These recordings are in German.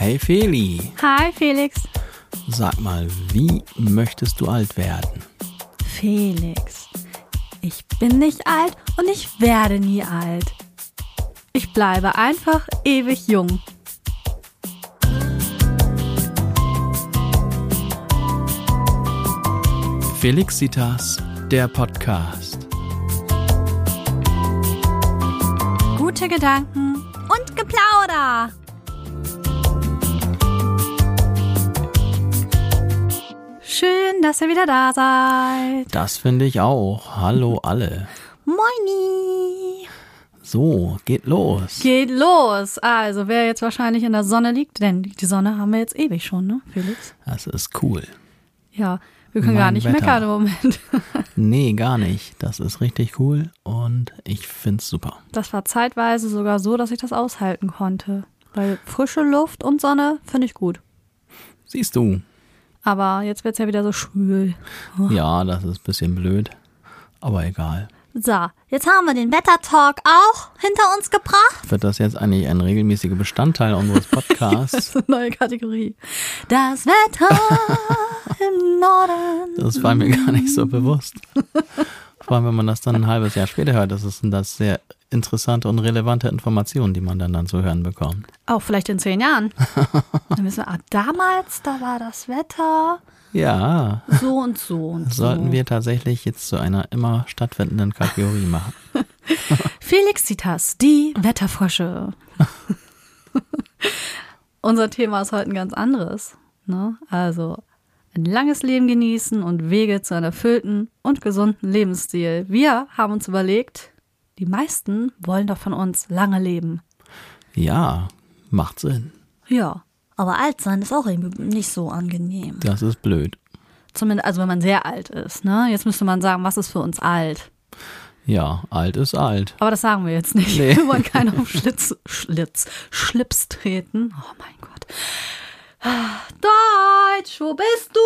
Hey Feli, Hi Felix. sag mal, wie möchtest du alt werden? Felix, ich bin nicht alt und ich werde nie alt. Ich bleibe einfach ewig jung. Felixitas, der Podcast. Gute Gedanken und Geplauder. Schön, dass ihr wieder da seid. Das finde ich auch. Hallo alle. Moini. So, geht los. Geht los. Also, wer jetzt wahrscheinlich in der Sonne liegt, denn die Sonne haben wir jetzt ewig schon, ne, Felix? Das ist cool. Ja, wir können Mein gar nicht Wetter. meckern im Moment. Nee, gar nicht. Das ist richtig cool und ich find's super. Das war zeitweise sogar so, dass ich das aushalten konnte. Weil frische Luft und Sonne finde ich gut. Siehst du. Aber jetzt wird's ja wieder so schwül. Ja, das ist ein bisschen blöd. Aber egal. So, jetzt haben wir den Wettertalk auch hinter uns gebracht. Wird das jetzt eigentlich ein regelmäßiger Bestandteil unseres Podcasts? Das ist eine neue Kategorie. Das Wetter im Norden. Das war mir gar nicht so bewusst. Vor allem, wenn man das dann ein halbes Jahr später hört, das sind das sehr interessante und relevante Informationen, die man dann, dann zu hören bekommt. Auch vielleicht in zehn Jahren. Dann wissen wir, ah, damals, da war das Wetter Ja, so und so und so. sollten wir tatsächlich jetzt zu einer immer stattfindenden Kategorie machen. Felixitas, die Wetterfrösche. Unser Thema ist heute ein ganz anderes. Ne? Also ein langes Leben genießen und Wege zu einem erfüllten und gesunden Lebensstil. Wir haben uns überlegt, die meisten wollen doch von uns lange leben. Ja, macht Sinn. Ja, aber alt sein ist auch irgendwie nicht so angenehm. Das ist blöd. Zumindest, also wenn man sehr alt ist. Ne? Jetzt müsste man sagen, was ist für uns alt? Ja, alt ist alt. Aber das sagen wir jetzt nicht. Nee. Wir wollen keinen auf Schlitz, Schlitz, Schlips treten. Oh mein Gott. Deutsch, wo bist du?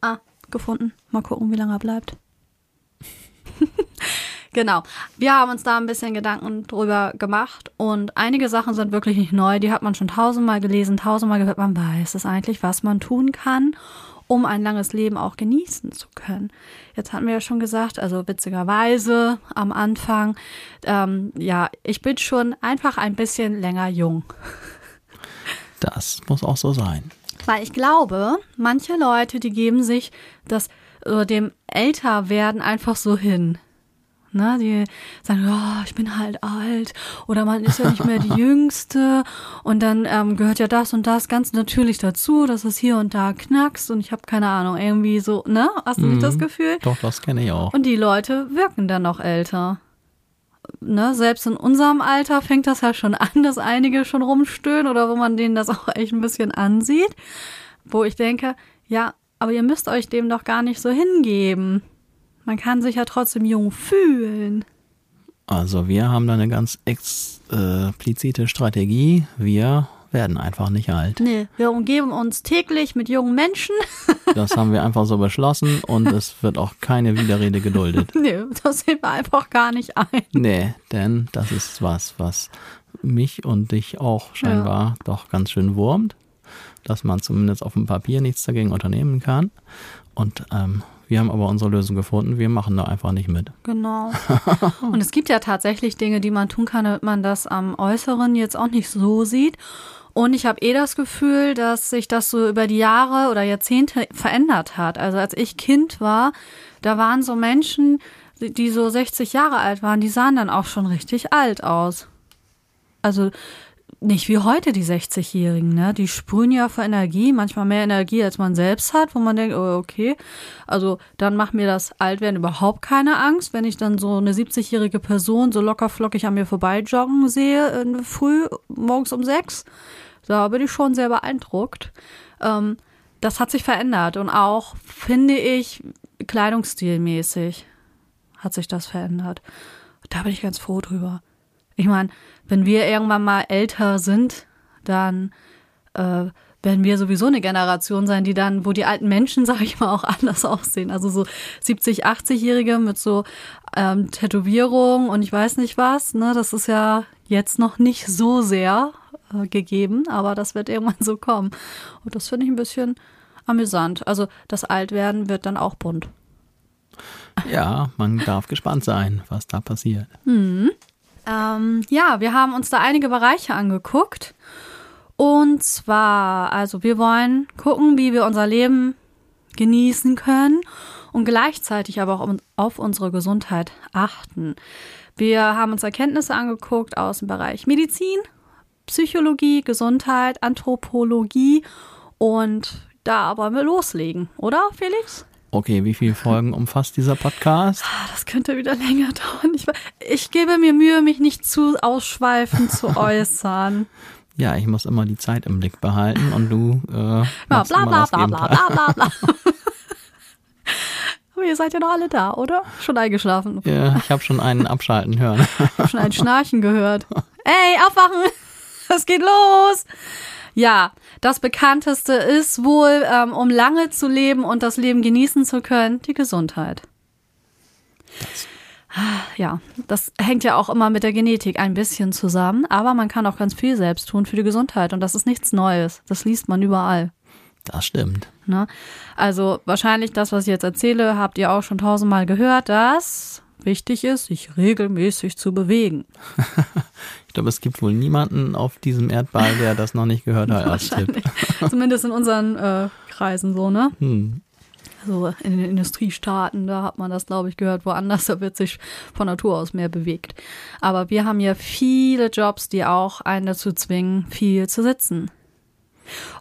Ah, gefunden. Mal gucken, wie lange er bleibt. genau. Wir haben uns da ein bisschen Gedanken drüber gemacht und einige Sachen sind wirklich nicht neu. Die hat man schon tausendmal gelesen, tausendmal gehört. Man weiß es eigentlich, was man tun kann, um ein langes Leben auch genießen zu können. Jetzt hatten wir ja schon gesagt, also witzigerweise am Anfang, ähm, ja, ich bin schon einfach ein bisschen länger jung. Das muss auch so sein. Weil ich glaube, manche Leute, die geben sich das äh, dem Älterwerden einfach so hin. Ne, die sagen, oh, ich bin halt alt oder man ist ja nicht mehr die Jüngste und dann ähm, gehört ja das und das ganz natürlich dazu, dass es hier und da knackst und ich habe keine Ahnung, irgendwie so, ne? Hast du nicht das Gefühl? Doch, das kenne ich auch. Und die Leute wirken dann noch älter. Ne, selbst in unserem Alter fängt das ja schon an, dass einige schon rumstöhnen oder wo man denen das auch echt ein bisschen ansieht. Wo ich denke, ja, aber ihr müsst euch dem doch gar nicht so hingeben. Man kann sich ja trotzdem jung fühlen. Also wir haben da eine ganz explizite Strategie. Wir werden einfach nicht alt. Nee, wir umgeben uns täglich mit jungen Menschen. Das haben wir einfach so beschlossen und es wird auch keine Widerrede geduldet. nee, das sehen wir einfach gar nicht ein. Nee, denn das ist was, was mich und dich auch scheinbar doch ganz schön wurmt, dass man zumindest auf dem Papier nichts dagegen unternehmen kann. Und ähm, wir haben aber unsere Lösung gefunden. Wir machen da einfach nicht mit. Genau. Und es gibt ja tatsächlich Dinge, die man tun kann, damit man das am Äußeren jetzt auch nicht so sieht. Und ich habe eh das Gefühl, dass sich das so über die Jahre oder Jahrzehnte verändert hat. Also als ich Kind war, da waren so Menschen, die so 60 Jahre alt waren, die sahen dann auch schon richtig alt aus. Also nicht wie heute die 60-Jährigen, ne? Die sprühen ja vor Energie, manchmal mehr Energie, als man selbst hat, wo man denkt, oh, okay, also dann macht mir das Altwerden überhaupt keine Angst, wenn ich dann so eine 70-jährige Person so locker flockig an mir vorbei joggen sehe, äh, früh, morgens um sechs. Da bin ich schon sehr beeindruckt. Ähm, das hat sich verändert und auch, finde ich, kleidungsstilmäßig hat sich das verändert. Da bin ich ganz froh drüber. Ich meine, wenn wir irgendwann mal älter sind, dann äh, werden wir sowieso eine Generation sein, die dann, wo die alten Menschen, sag ich mal, auch anders aussehen. Also so 70, 80-Jährige mit so ähm, Tätowierung und ich weiß nicht was, ne, das ist ja jetzt noch nicht so sehr äh, gegeben, aber das wird irgendwann so kommen. Und das finde ich ein bisschen amüsant. Also das Altwerden wird dann auch bunt. Ja, man darf gespannt sein, was da passiert. Hm. Ähm, ja, wir haben uns da einige Bereiche angeguckt. Und zwar, also wir wollen gucken, wie wir unser Leben genießen können und gleichzeitig aber auch auf unsere Gesundheit achten. Wir haben uns Erkenntnisse angeguckt aus dem Bereich Medizin, Psychologie, Gesundheit, Anthropologie und da wollen wir loslegen, oder Felix? Okay, wie viele Folgen umfasst dieser Podcast? Ah, das könnte wieder länger dauern. Ich, ich gebe mir Mühe, mich nicht zu ausschweifend zu äußern. Ja, ich muss immer die Zeit im Blick behalten und du äh, ja, bla bla bla bla bla bla bla. Aber ihr seid ja noch alle da, oder? Schon eingeschlafen. Ja, ich habe schon einen abschalten hören. Ich habe schon ein Schnarchen gehört. Ey, aufwachen! Es geht los! Ja, das bekannteste ist wohl, ähm, um lange zu leben und das Leben genießen zu können, die Gesundheit. Das ja, das hängt ja auch immer mit der Genetik ein bisschen zusammen, aber man kann auch ganz viel selbst tun für die Gesundheit und das ist nichts Neues. Das liest man überall. Das stimmt. Ne? Also wahrscheinlich das, was ich jetzt erzähle, habt ihr auch schon tausendmal gehört, dass wichtig ist, sich regelmäßig zu bewegen. ich glaube, es gibt wohl niemanden auf diesem Erdball, der das noch nicht gehört hat als Tipp. Zumindest in unseren äh, Kreisen so, ne? Hm so in den Industriestaaten, da hat man das, glaube ich, gehört. Woanders, da wird sich von Natur aus mehr bewegt. Aber wir haben ja viele Jobs, die auch einen dazu zwingen, viel zu sitzen.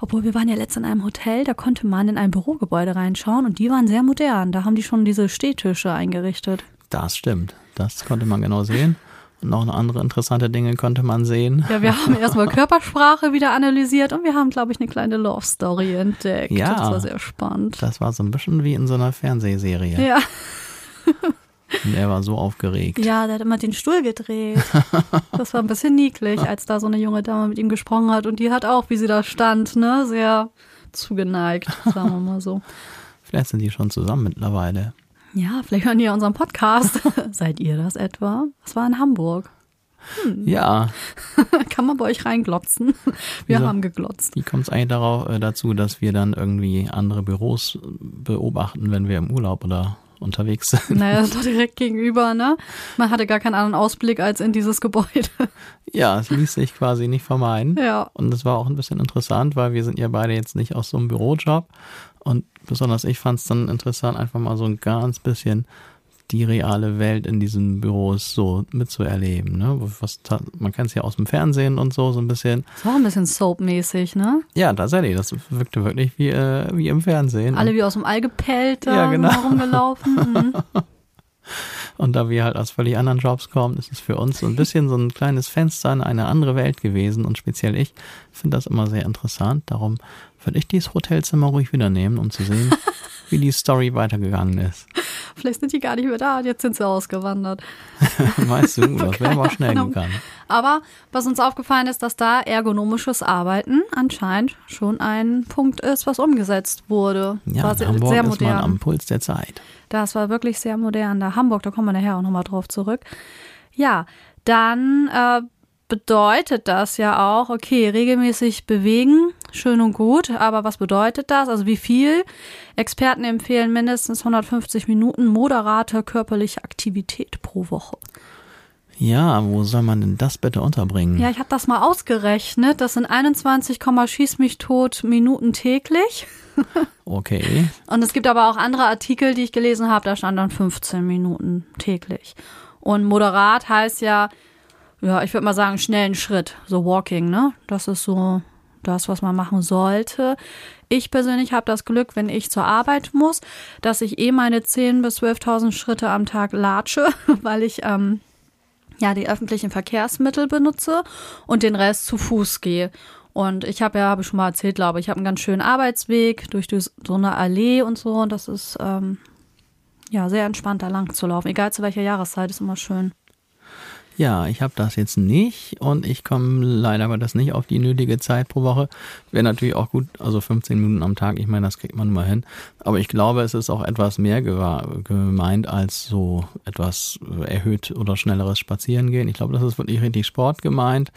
Obwohl wir waren ja letztens in einem Hotel, da konnte man in ein Bürogebäude reinschauen und die waren sehr modern. Da haben die schon diese Stehtische eingerichtet. Das stimmt. Das konnte man genau sehen. Noch andere interessante Dinge konnte man sehen. Ja, wir haben erstmal Körpersprache wieder analysiert und wir haben, glaube ich, eine kleine Love Story entdeckt. Ja. Das war sehr spannend. Das war so ein bisschen wie in so einer Fernsehserie. Ja. Und er war so aufgeregt. Ja, der hat immer den Stuhl gedreht. Das war ein bisschen niedlich, als da so eine junge Dame mit ihm gesprochen hat. Und die hat auch, wie sie da stand, ne, sehr zugeneigt, sagen wir mal so. Vielleicht sind die schon zusammen mittlerweile. Ja, vielleicht hören die ja unseren Podcast. Seid ihr das etwa? Das war in Hamburg. Hm. Ja. Kann man bei euch reinglotzen? Wir Wieso, haben geglotzt. Wie kommt es eigentlich darauf, äh, dazu, dass wir dann irgendwie andere Büros beobachten, wenn wir im Urlaub oder unterwegs sind? Naja, das ist doch direkt gegenüber, ne? Man hatte gar keinen anderen Ausblick als in dieses Gebäude. Ja, es ließ sich quasi nicht vermeiden. Ja. Und es war auch ein bisschen interessant, weil wir sind ja beide jetzt nicht aus so einem Bürojob. Und besonders ich fand es dann interessant, einfach mal so ein ganz bisschen die reale Welt in diesen Büros so mitzuerleben. Ne? Was, man kennt es ja aus dem Fernsehen und so, so ein bisschen. Das war ein bisschen Soap-mäßig, ne? Ja, tatsächlich. Das wirkte wirklich wie, äh, wie im Fernsehen. Alle wie aus dem All gepellt, ja, genau. rumgelaufen. Mhm. Und da wir halt aus völlig anderen Jobs kommen, ist es für uns so ein bisschen so ein kleines Fenster in eine andere Welt gewesen. Und speziell ich finde das immer sehr interessant. Darum würde ich dieses Hotelzimmer ruhig wieder nehmen, um zu sehen, wie die Story weitergegangen ist. Vielleicht sind die gar nicht mehr da, jetzt sind sie ausgewandert. weißt du, das wäre aber schnell gegangen. Aber was uns aufgefallen ist, dass da ergonomisches Arbeiten anscheinend schon ein Punkt ist, was umgesetzt wurde. Ja, war sehr, Hamburg sehr modern. ist man am Puls der Zeit. Das war wirklich sehr modern. Da Hamburg, da kommen wir nachher auch nochmal drauf zurück. Ja, dann äh, bedeutet das ja auch, okay, regelmäßig bewegen, schön und gut, aber was bedeutet das? Also wie viel? Experten empfehlen mindestens 150 Minuten moderate körperliche Aktivität pro Woche. Ja, wo soll man denn das bitte unterbringen? Ja, ich habe das mal ausgerechnet. Das sind 21, schieß mich tot Minuten täglich. Okay. Und es gibt aber auch andere Artikel, die ich gelesen habe, da stand dann 15 Minuten täglich. Und moderat heißt ja, ja, ich würde mal sagen, schnellen Schritt, so Walking, ne? Das ist so das, was man machen sollte. Ich persönlich habe das Glück, wenn ich zur Arbeit muss, dass ich eh meine 10.000 bis 12.000 Schritte am Tag latsche, weil ich ähm, ja die öffentlichen Verkehrsmittel benutze und den Rest zu Fuß gehe. Und ich habe ja, habe ich schon mal erzählt, glaube ich, ich habe einen ganz schönen Arbeitsweg durch die, so eine Allee und so. Und das ist ähm, ja sehr entspannt, da lang zu laufen. Egal zu welcher Jahreszeit, ist immer schön. Ja, ich habe das jetzt nicht und ich komme leider aber das nicht auf die nötige Zeit pro Woche. Wäre natürlich auch gut, also 15 Minuten am Tag, ich meine, das kriegt man mal hin. Aber ich glaube, es ist auch etwas mehr gemeint als so etwas erhöht oder schnelleres Spazierengehen. Ich glaube, das ist wirklich richtig Sport gemeint.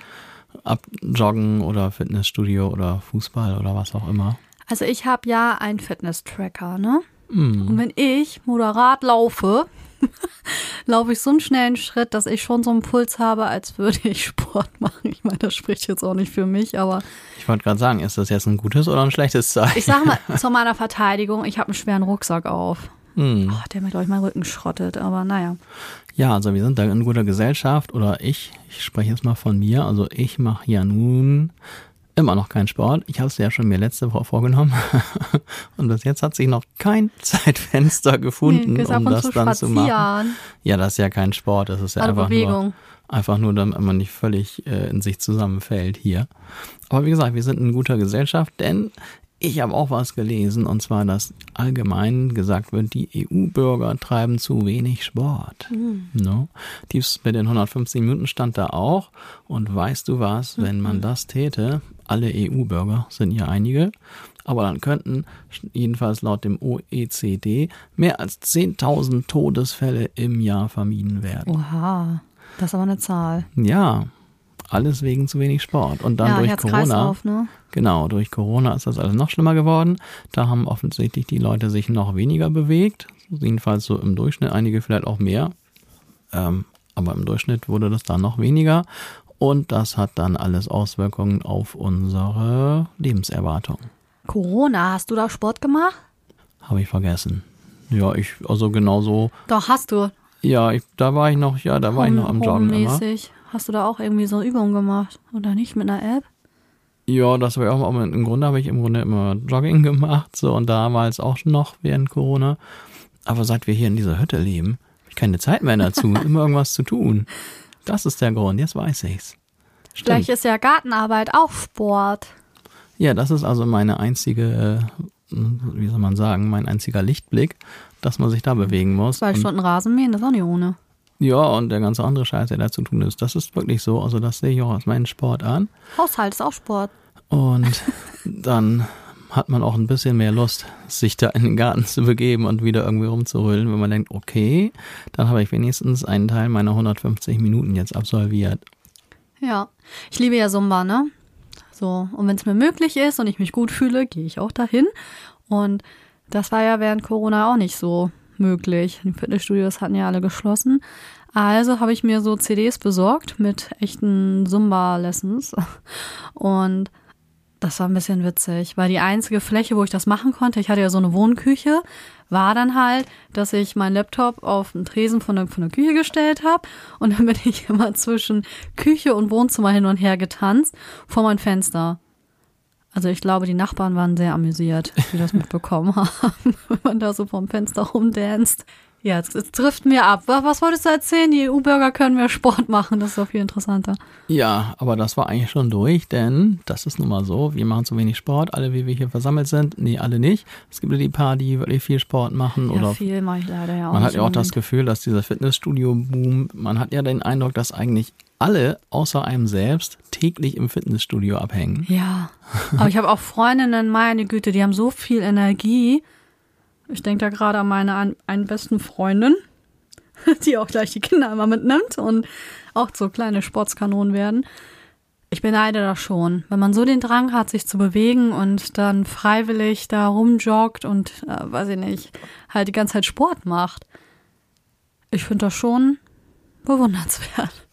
abjoggen oder Fitnessstudio oder Fußball oder was auch immer? Also ich habe ja einen Fitness-Tracker, ne? Mm. Und wenn ich moderat laufe, laufe ich so einen schnellen Schritt, dass ich schon so einen Puls habe, als würde ich Sport machen. Ich meine, das spricht jetzt auch nicht für mich, aber. Ich wollte gerade sagen, ist das jetzt ein gutes oder ein schlechtes Zeichen? Ich sage mal zu meiner Verteidigung, ich habe einen schweren Rucksack auf. Hm. Oh, der mir, glaube ich, meinen Rücken schrottet, aber naja. Ja, also wir sind da in guter Gesellschaft oder ich, ich spreche jetzt mal von mir, also ich mache ja nun immer noch keinen Sport. Ich habe es ja schon mir letzte Woche vorgenommen. und bis jetzt hat sich noch kein Zeitfenster gefunden, nee, um das dann zu machen. Ja, das ist ja kein Sport, das ist ja einfach Bewegung. nur einfach nur, damit man nicht völlig äh, in sich zusammenfällt hier. Aber wie gesagt, wir sind in guter Gesellschaft, denn ich habe auch was gelesen, und zwar, dass allgemein gesagt wird, die EU-Bürger treiben zu wenig Sport. Mhm. No? Dies mit den 150 Minuten stand da auch. Und weißt du was, wenn man mhm. das täte, alle EU-Bürger sind ja einige, aber dann könnten, jedenfalls laut dem OECD, mehr als 10.000 Todesfälle im Jahr vermieden werden. Oha, das ist aber eine Zahl. Ja, alles wegen zu wenig Sport. Und dann ja, durch Corona. Ne? Genau, durch Corona ist das alles noch schlimmer geworden. Da haben offensichtlich die Leute sich noch weniger bewegt. Jedenfalls so im Durchschnitt, einige vielleicht auch mehr. Ähm, aber im Durchschnitt wurde das dann noch weniger. Und das hat dann alles Auswirkungen auf unsere Lebenserwartung. Corona, hast du da Sport gemacht? Habe ich vergessen. Ja, ich, also genauso. Doch, hast du. Ja, ich, da war ich noch, ja, da war Home, ich noch am Joggen immer. Hast du da auch irgendwie so Übungen gemacht? Oder nicht mit einer App? Ja, das war ja auch im Grunde habe ich im Grunde immer Jogging gemacht, so und damals auch noch während Corona. Aber seit wir hier in dieser Hütte leben, habe ich keine Zeit mehr dazu, immer irgendwas zu tun. Das ist der Grund, jetzt weiß ich's. Stimmt. Vielleicht ist ja Gartenarbeit auch Sport. Ja, das ist also meine einzige, äh, wie soll man sagen, mein einziger Lichtblick, dass man sich da bewegen muss. Zwei Stunden Rasenmähen, das ist auch nicht ohne. Ja, und der ganze andere Scheiß, der da zu tun ist. Das ist wirklich so. Also das sehe ich auch als meinen Sport an. Haushalt ist auch Sport. Und dann hat man auch ein bisschen mehr Lust, sich da in den Garten zu begeben und wieder irgendwie rumzurüllen, wenn man denkt, okay, dann habe ich wenigstens einen Teil meiner 150 Minuten jetzt absolviert. Ja, ich liebe ja Zumba, ne? So, und wenn es mir möglich ist und ich mich gut fühle, gehe ich auch dahin. Und das war ja während Corona auch nicht so möglich. Die Fitnessstudios hatten ja alle geschlossen. Also habe ich mir so CDs besorgt mit echten Zumba-Lessons. Und das war ein bisschen witzig, weil die einzige Fläche, wo ich das machen konnte, ich hatte ja so eine Wohnküche, war dann halt, dass ich meinen Laptop auf den Tresen von der, von der Küche gestellt habe und dann bin ich immer zwischen Küche und Wohnzimmer hin und her getanzt vor mein Fenster. Also ich glaube, die Nachbarn waren sehr amüsiert, die das mitbekommen haben, wenn man da so vom Fenster rumdanzt. Ja, jetzt, jetzt trifft mir ab. Was wolltest du erzählen? Die EU-Bürger können mehr Sport machen. Das ist doch viel interessanter. Ja, aber das war eigentlich schon durch, denn das ist nun mal so. Wir machen zu wenig Sport. Alle, wie wir hier versammelt sind. Nee, alle nicht. Es gibt ja die paar, die wirklich viel Sport machen. Ja, oder viel mache ich leider ja auch. Man hat ja auch das Gefühl, dass dieser Fitnessstudio-Boom, man hat ja den Eindruck, dass eigentlich alle außer einem selbst täglich im Fitnessstudio abhängen. Ja, aber ich habe auch Freundinnen, meine Güte, die haben so viel Energie. Ich denke da gerade an meine einen besten Freundin, die auch gleich die Kinder immer mitnimmt und auch so kleine Sportskanonen werden. Ich beneide das schon, wenn man so den Drang hat, sich zu bewegen und dann freiwillig da rumjoggt und, äh, weiß ich nicht, halt die ganze Zeit Sport macht. Ich finde das schon bewundernswert.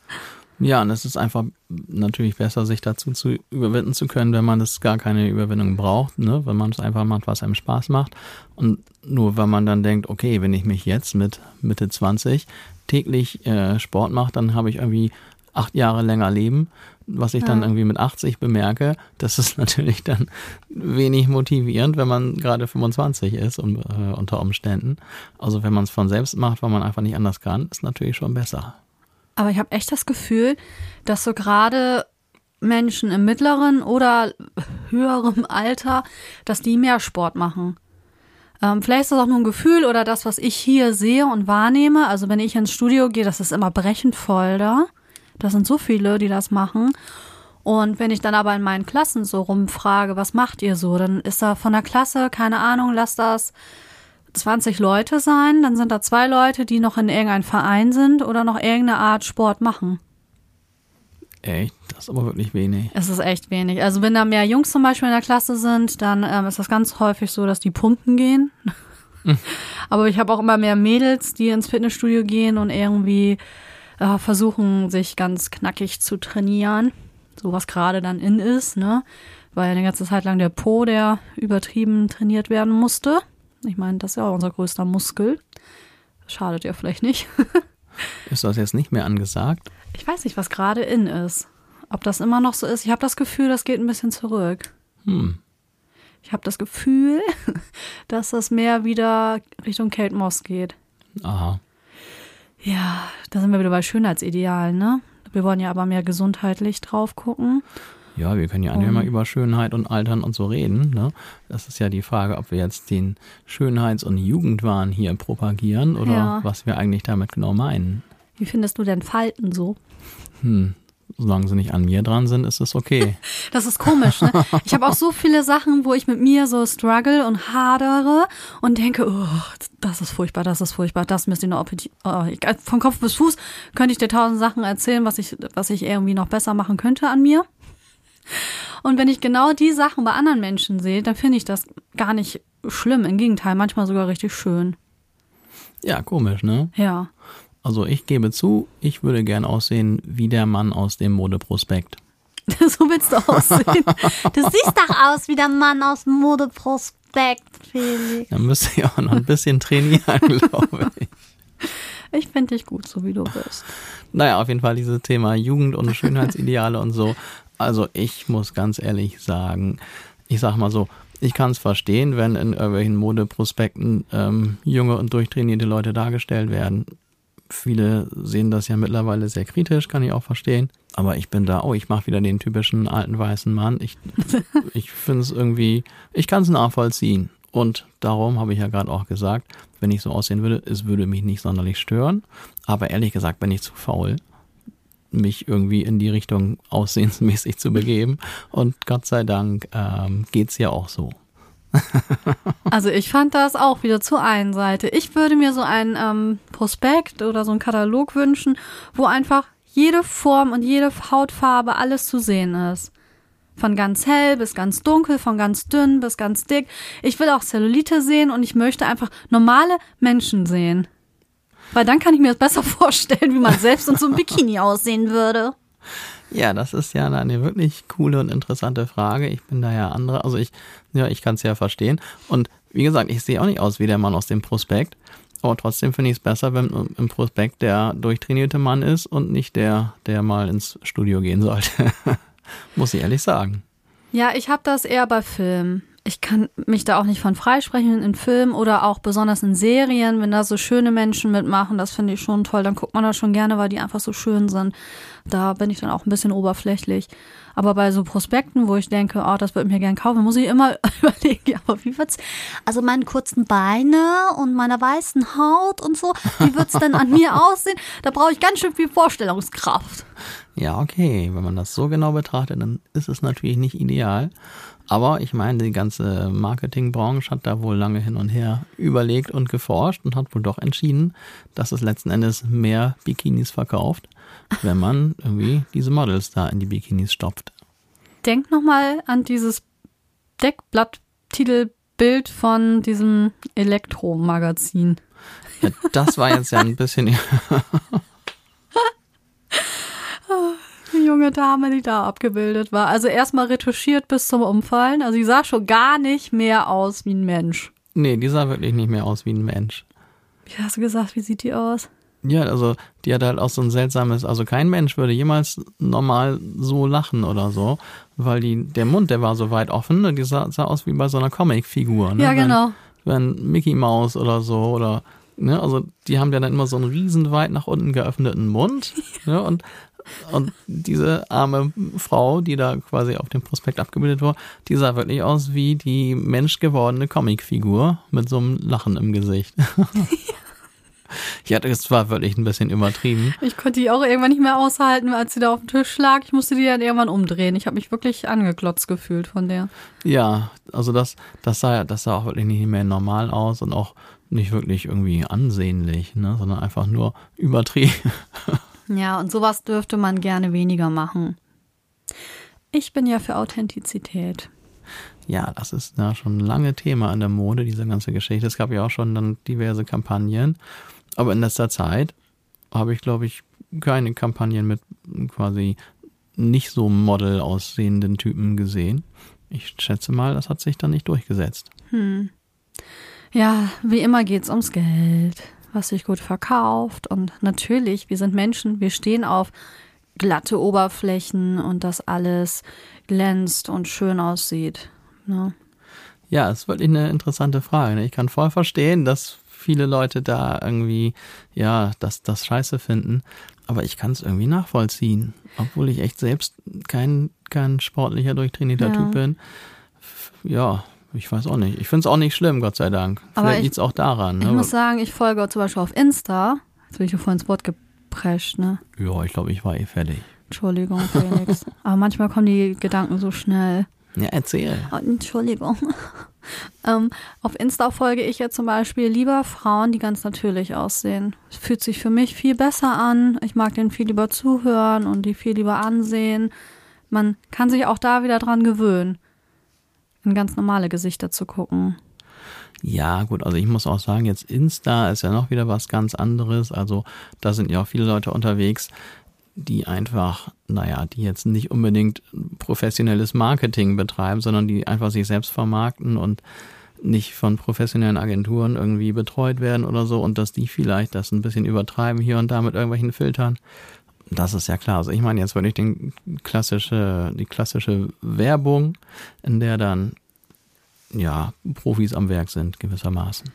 Ja, und es ist einfach natürlich besser, sich dazu zu überwinden zu können, wenn man das gar keine Überwindung braucht, ne? wenn man es einfach macht, was einem Spaß macht. Und nur wenn man dann denkt, okay, wenn ich mich jetzt mit Mitte 20 täglich äh, Sport mache, dann habe ich irgendwie acht Jahre länger Leben. Was ich dann irgendwie mit 80 bemerke, das ist natürlich dann wenig motivierend, wenn man gerade 25 ist und, äh, unter Umständen. Also wenn man es von selbst macht, weil man einfach nicht anders kann, ist natürlich schon besser. Aber ich habe echt das Gefühl, dass so gerade Menschen im mittleren oder höheren Alter, dass die mehr Sport machen. Ähm, vielleicht ist das auch nur ein Gefühl oder das, was ich hier sehe und wahrnehme. Also wenn ich ins Studio gehe, das ist immer brechend voll da. Da sind so viele, die das machen. Und wenn ich dann aber in meinen Klassen so rumfrage, was macht ihr so, dann ist da von der Klasse, keine Ahnung, lass das 20 Leute sein, dann sind da zwei Leute, die noch in irgendeinem Verein sind oder noch irgendeine Art Sport machen. Echt? Das ist aber wirklich wenig. Es ist echt wenig. Also wenn da mehr Jungs zum Beispiel in der Klasse sind, dann ähm, ist das ganz häufig so, dass die pumpen gehen. Aber ich habe auch immer mehr Mädels, die ins Fitnessstudio gehen und irgendwie äh, versuchen, sich ganz knackig zu trainieren. So was gerade dann in ist, ne? Weil eine ganze Zeit lang der Po, der übertrieben trainiert werden musste. Ich meine, das ist ja auch unser größter Muskel. Schadet ja vielleicht nicht. ist das jetzt nicht mehr angesagt? Ich weiß nicht, was gerade in ist. Ob das immer noch so ist. Ich habe das Gefühl, das geht ein bisschen zurück. Hm. Ich habe das Gefühl, dass das mehr wieder Richtung Kate Moss geht. Aha. Ja, da sind wir wieder bei Schönheitsidealen, ne? Wir wollen ja aber mehr gesundheitlich drauf gucken. Ja, wir können ja um, mal über Schönheit und Altern und so reden. Ne? Das ist ja die Frage, ob wir jetzt den Schönheits- und Jugendwahn hier propagieren oder ja. was wir eigentlich damit genau meinen. Wie findest du denn Falten so? Hm, solange sie nicht an mir dran sind, ist es okay. Das ist komisch, ne? Ich habe auch so viele Sachen, wo ich mit mir so struggle und hadere und denke, oh, das ist furchtbar, das ist furchtbar, das müsste ich noch oh, von Kopf bis Fuß könnte ich dir tausend Sachen erzählen, was ich, was ich irgendwie noch besser machen könnte an mir. Und wenn ich genau die Sachen bei anderen Menschen sehe, dann finde ich das gar nicht schlimm. Im Gegenteil, manchmal sogar richtig schön. Ja, komisch, ne? Ja. Also ich gebe zu, ich würde gern aussehen wie der Mann aus dem Modeprospekt. so willst du aussehen. Du siehst doch aus wie der Mann aus dem Modeprospekt, Felix. Dann müsste ich auch noch ein bisschen trainieren, glaube ich. Ich finde dich gut, so wie du bist. Naja, auf jeden Fall dieses Thema Jugend und Schönheitsideale und so. Also ich muss ganz ehrlich sagen, ich sag mal so, ich kann es verstehen, wenn in irgendwelchen Modeprospekten ähm, junge und durchtrainierte Leute dargestellt werden. Viele sehen das ja mittlerweile sehr kritisch, kann ich auch verstehen. Aber ich bin da, oh, ich mache wieder den typischen alten weißen Mann. Ich, ich finde es irgendwie, ich kann es nachvollziehen. Und darum habe ich ja gerade auch gesagt, wenn ich so aussehen würde, es würde mich nicht sonderlich stören. Aber ehrlich gesagt bin ich zu faul, mich irgendwie in die Richtung aussehensmäßig zu begeben. Und Gott sei Dank ähm, es ja auch so. also ich fand das auch wieder zur einen Seite. Ich würde mir so ein ähm, Prospekt oder so einen Katalog wünschen, wo einfach jede Form und jede Hautfarbe alles zu sehen ist. Von ganz hell bis ganz dunkel, von ganz dünn bis ganz dick. Ich will auch Zellulite sehen und ich möchte einfach normale Menschen sehen. Weil dann kann ich mir das besser vorstellen, wie man selbst in so einem Bikini aussehen würde. Ja, das ist ja eine wirklich coole und interessante Frage. Ich bin da ja andere, also ich, ja, ich kann es ja verstehen. Und wie gesagt, ich sehe auch nicht aus wie der Mann aus dem Prospekt. Aber trotzdem finde ich es besser, wenn im Prospekt der durchtrainierte Mann ist und nicht der, der mal ins Studio gehen sollte. Muss ich ehrlich sagen. Ja, ich habe das eher bei Filmen ich kann mich da auch nicht von freisprechen in Filmen oder auch besonders in Serien, wenn da so schöne Menschen mitmachen, das finde ich schon toll. Dann guckt man das schon gerne, weil die einfach so schön sind. Da bin ich dann auch ein bisschen oberflächlich. Aber bei so Prospekten, wo ich denke, oh, das würde ich mir gerne kaufen, muss ich immer überlegen, ja, aber wie wird's, also meine kurzen Beine und meiner weißen Haut und so, wie wird's denn an mir aussehen? Da brauche ich ganz schön viel Vorstellungskraft. Ja, okay. Wenn man das so genau betrachtet, dann ist es natürlich nicht ideal. Aber ich meine, die ganze Marketingbranche hat da wohl lange hin und her überlegt und geforscht und hat wohl doch entschieden, dass es letzten Endes mehr Bikinis verkauft, wenn man irgendwie diese Models da in die Bikinis stopft. Denk nochmal an dieses Deckblatttitelbild von diesem Elektromagazin. Ja, das war jetzt ja ein bisschen. die junge Dame, die da abgebildet war. Also erstmal retuschiert bis zum Umfallen. Also sie sah schon gar nicht mehr aus wie ein Mensch. Nee, die sah wirklich nicht mehr aus wie ein Mensch. Wie hast du gesagt, wie sieht die aus? Ja, also die hat halt auch so ein seltsames, also kein Mensch würde jemals normal so lachen oder so, weil die, der Mund, der war so weit offen, und die sah, sah aus wie bei so einer Comicfigur. Ne? Ja, genau. Wenn, wenn Mickey Mouse oder so oder Ne, also die haben ja dann immer so einen riesen weit nach unten geöffneten Mund. Ne, und und diese arme Frau, die da quasi auf dem Prospekt abgebildet war, die sah wirklich aus wie die menschgewordene Comicfigur mit so einem Lachen im Gesicht. Ja, das war wirklich ein bisschen übertrieben. Ich konnte die auch irgendwann nicht mehr aushalten, als sie da auf dem Tisch lag. Ich musste die dann irgendwann umdrehen. Ich habe mich wirklich angeklotzt gefühlt von der. Ja, also das, das sah das sah auch wirklich nicht mehr normal aus und auch nicht wirklich irgendwie ansehnlich, ne, sondern einfach nur übertrieben. Ja, und sowas dürfte man gerne weniger machen. Ich bin ja für Authentizität. Ja, das ist ja schon ein lange Thema an der Mode, diese ganze Geschichte. Es gab ja auch schon dann diverse Kampagnen. Aber in letzter Zeit habe ich, glaube ich, keine Kampagnen mit quasi nicht so Model aussehenden Typen gesehen. Ich schätze mal, das hat sich dann nicht durchgesetzt. Hm. Ja, wie immer geht's ums Geld, was sich gut verkauft. Und natürlich, wir sind Menschen, wir stehen auf glatte Oberflächen und das alles glänzt und schön aussieht. Ne? Ja, ist wirklich eine interessante Frage. Ne? Ich kann voll verstehen, dass viele Leute da irgendwie, ja, das, das scheiße finden. Aber ich kann es irgendwie nachvollziehen. Obwohl ich echt selbst kein, kein sportlicher, durchtrainierter ja. Typ bin. Ja, ich weiß auch nicht. Ich finde es auch nicht schlimm, Gott sei Dank. Vielleicht liegt es auch daran. Ne? Ich muss sagen, ich folge zum Beispiel auf Insta. Jetzt bin ich vorhin ins Wort geprescht, ne? Ja, ich glaube, ich war eh fertig. Entschuldigung, Felix. Aber manchmal kommen die Gedanken so schnell. Ja, erzähl. Oh, Entschuldigung. ähm, auf Insta folge ich ja zum Beispiel lieber Frauen, die ganz natürlich aussehen. Es fühlt sich für mich viel besser an. Ich mag denen viel lieber zuhören und die viel lieber ansehen. Man kann sich auch da wieder dran gewöhnen, in ganz normale Gesichter zu gucken. Ja, gut, also ich muss auch sagen, jetzt Insta ist ja noch wieder was ganz anderes. Also da sind ja auch viele Leute unterwegs, die einfach, naja, die jetzt nicht unbedingt professionelles Marketing betreiben, sondern die einfach sich selbst vermarkten und nicht von professionellen Agenturen irgendwie betreut werden oder so und dass die vielleicht das ein bisschen übertreiben hier und da mit irgendwelchen Filtern. Das ist ja klar. Also ich meine jetzt wirklich den klassische, die klassische Werbung, in der dann ja Profis am Werk sind gewissermaßen.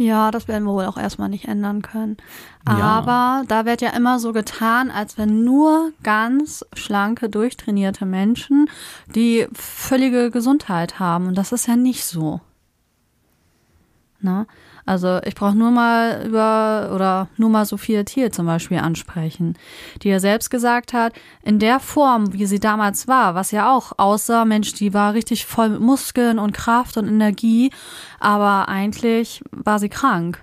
Ja, das werden wir wohl auch erstmal nicht ändern können. Aber ja. da wird ja immer so getan, als wenn nur ganz schlanke, durchtrainierte Menschen die völlige Gesundheit haben. Und das ist ja nicht so. Ne? Also ich brauche nur mal über oder nur mal Sophia Thiel zum Beispiel ansprechen, die ja selbst gesagt hat, in der Form, wie sie damals war, was ja auch aussah, Mensch, die war richtig voll mit Muskeln und Kraft und Energie, aber eigentlich war sie krank.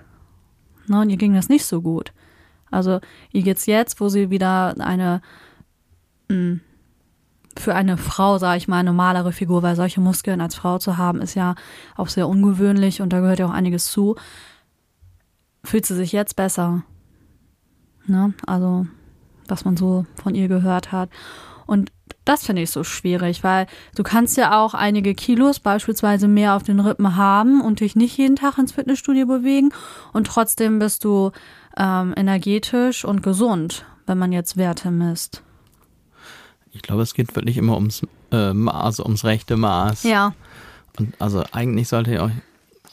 Ne, und ihr ging das nicht so gut. Also ihr geht's jetzt, wo sie wieder eine mh, hm, für eine Frau, sage ich mal, normalere Figur, weil solche Muskeln als Frau zu haben, ist ja auch sehr ungewöhnlich und da gehört ja auch einiges zu. Fühlt sie sich jetzt besser? Ne? Also, was man so von ihr gehört hat. Und das finde ich so schwierig, weil du kannst ja auch einige Kilos beispielsweise mehr auf den Rippen haben und dich nicht jeden Tag ins Fitnessstudio bewegen und trotzdem bist du ähm, energetisch und gesund, wenn man jetzt Werte misst. Ich glaube, es geht wirklich immer ums äh, Maß, ums rechte Maß. Ja. Und also eigentlich sollte auch,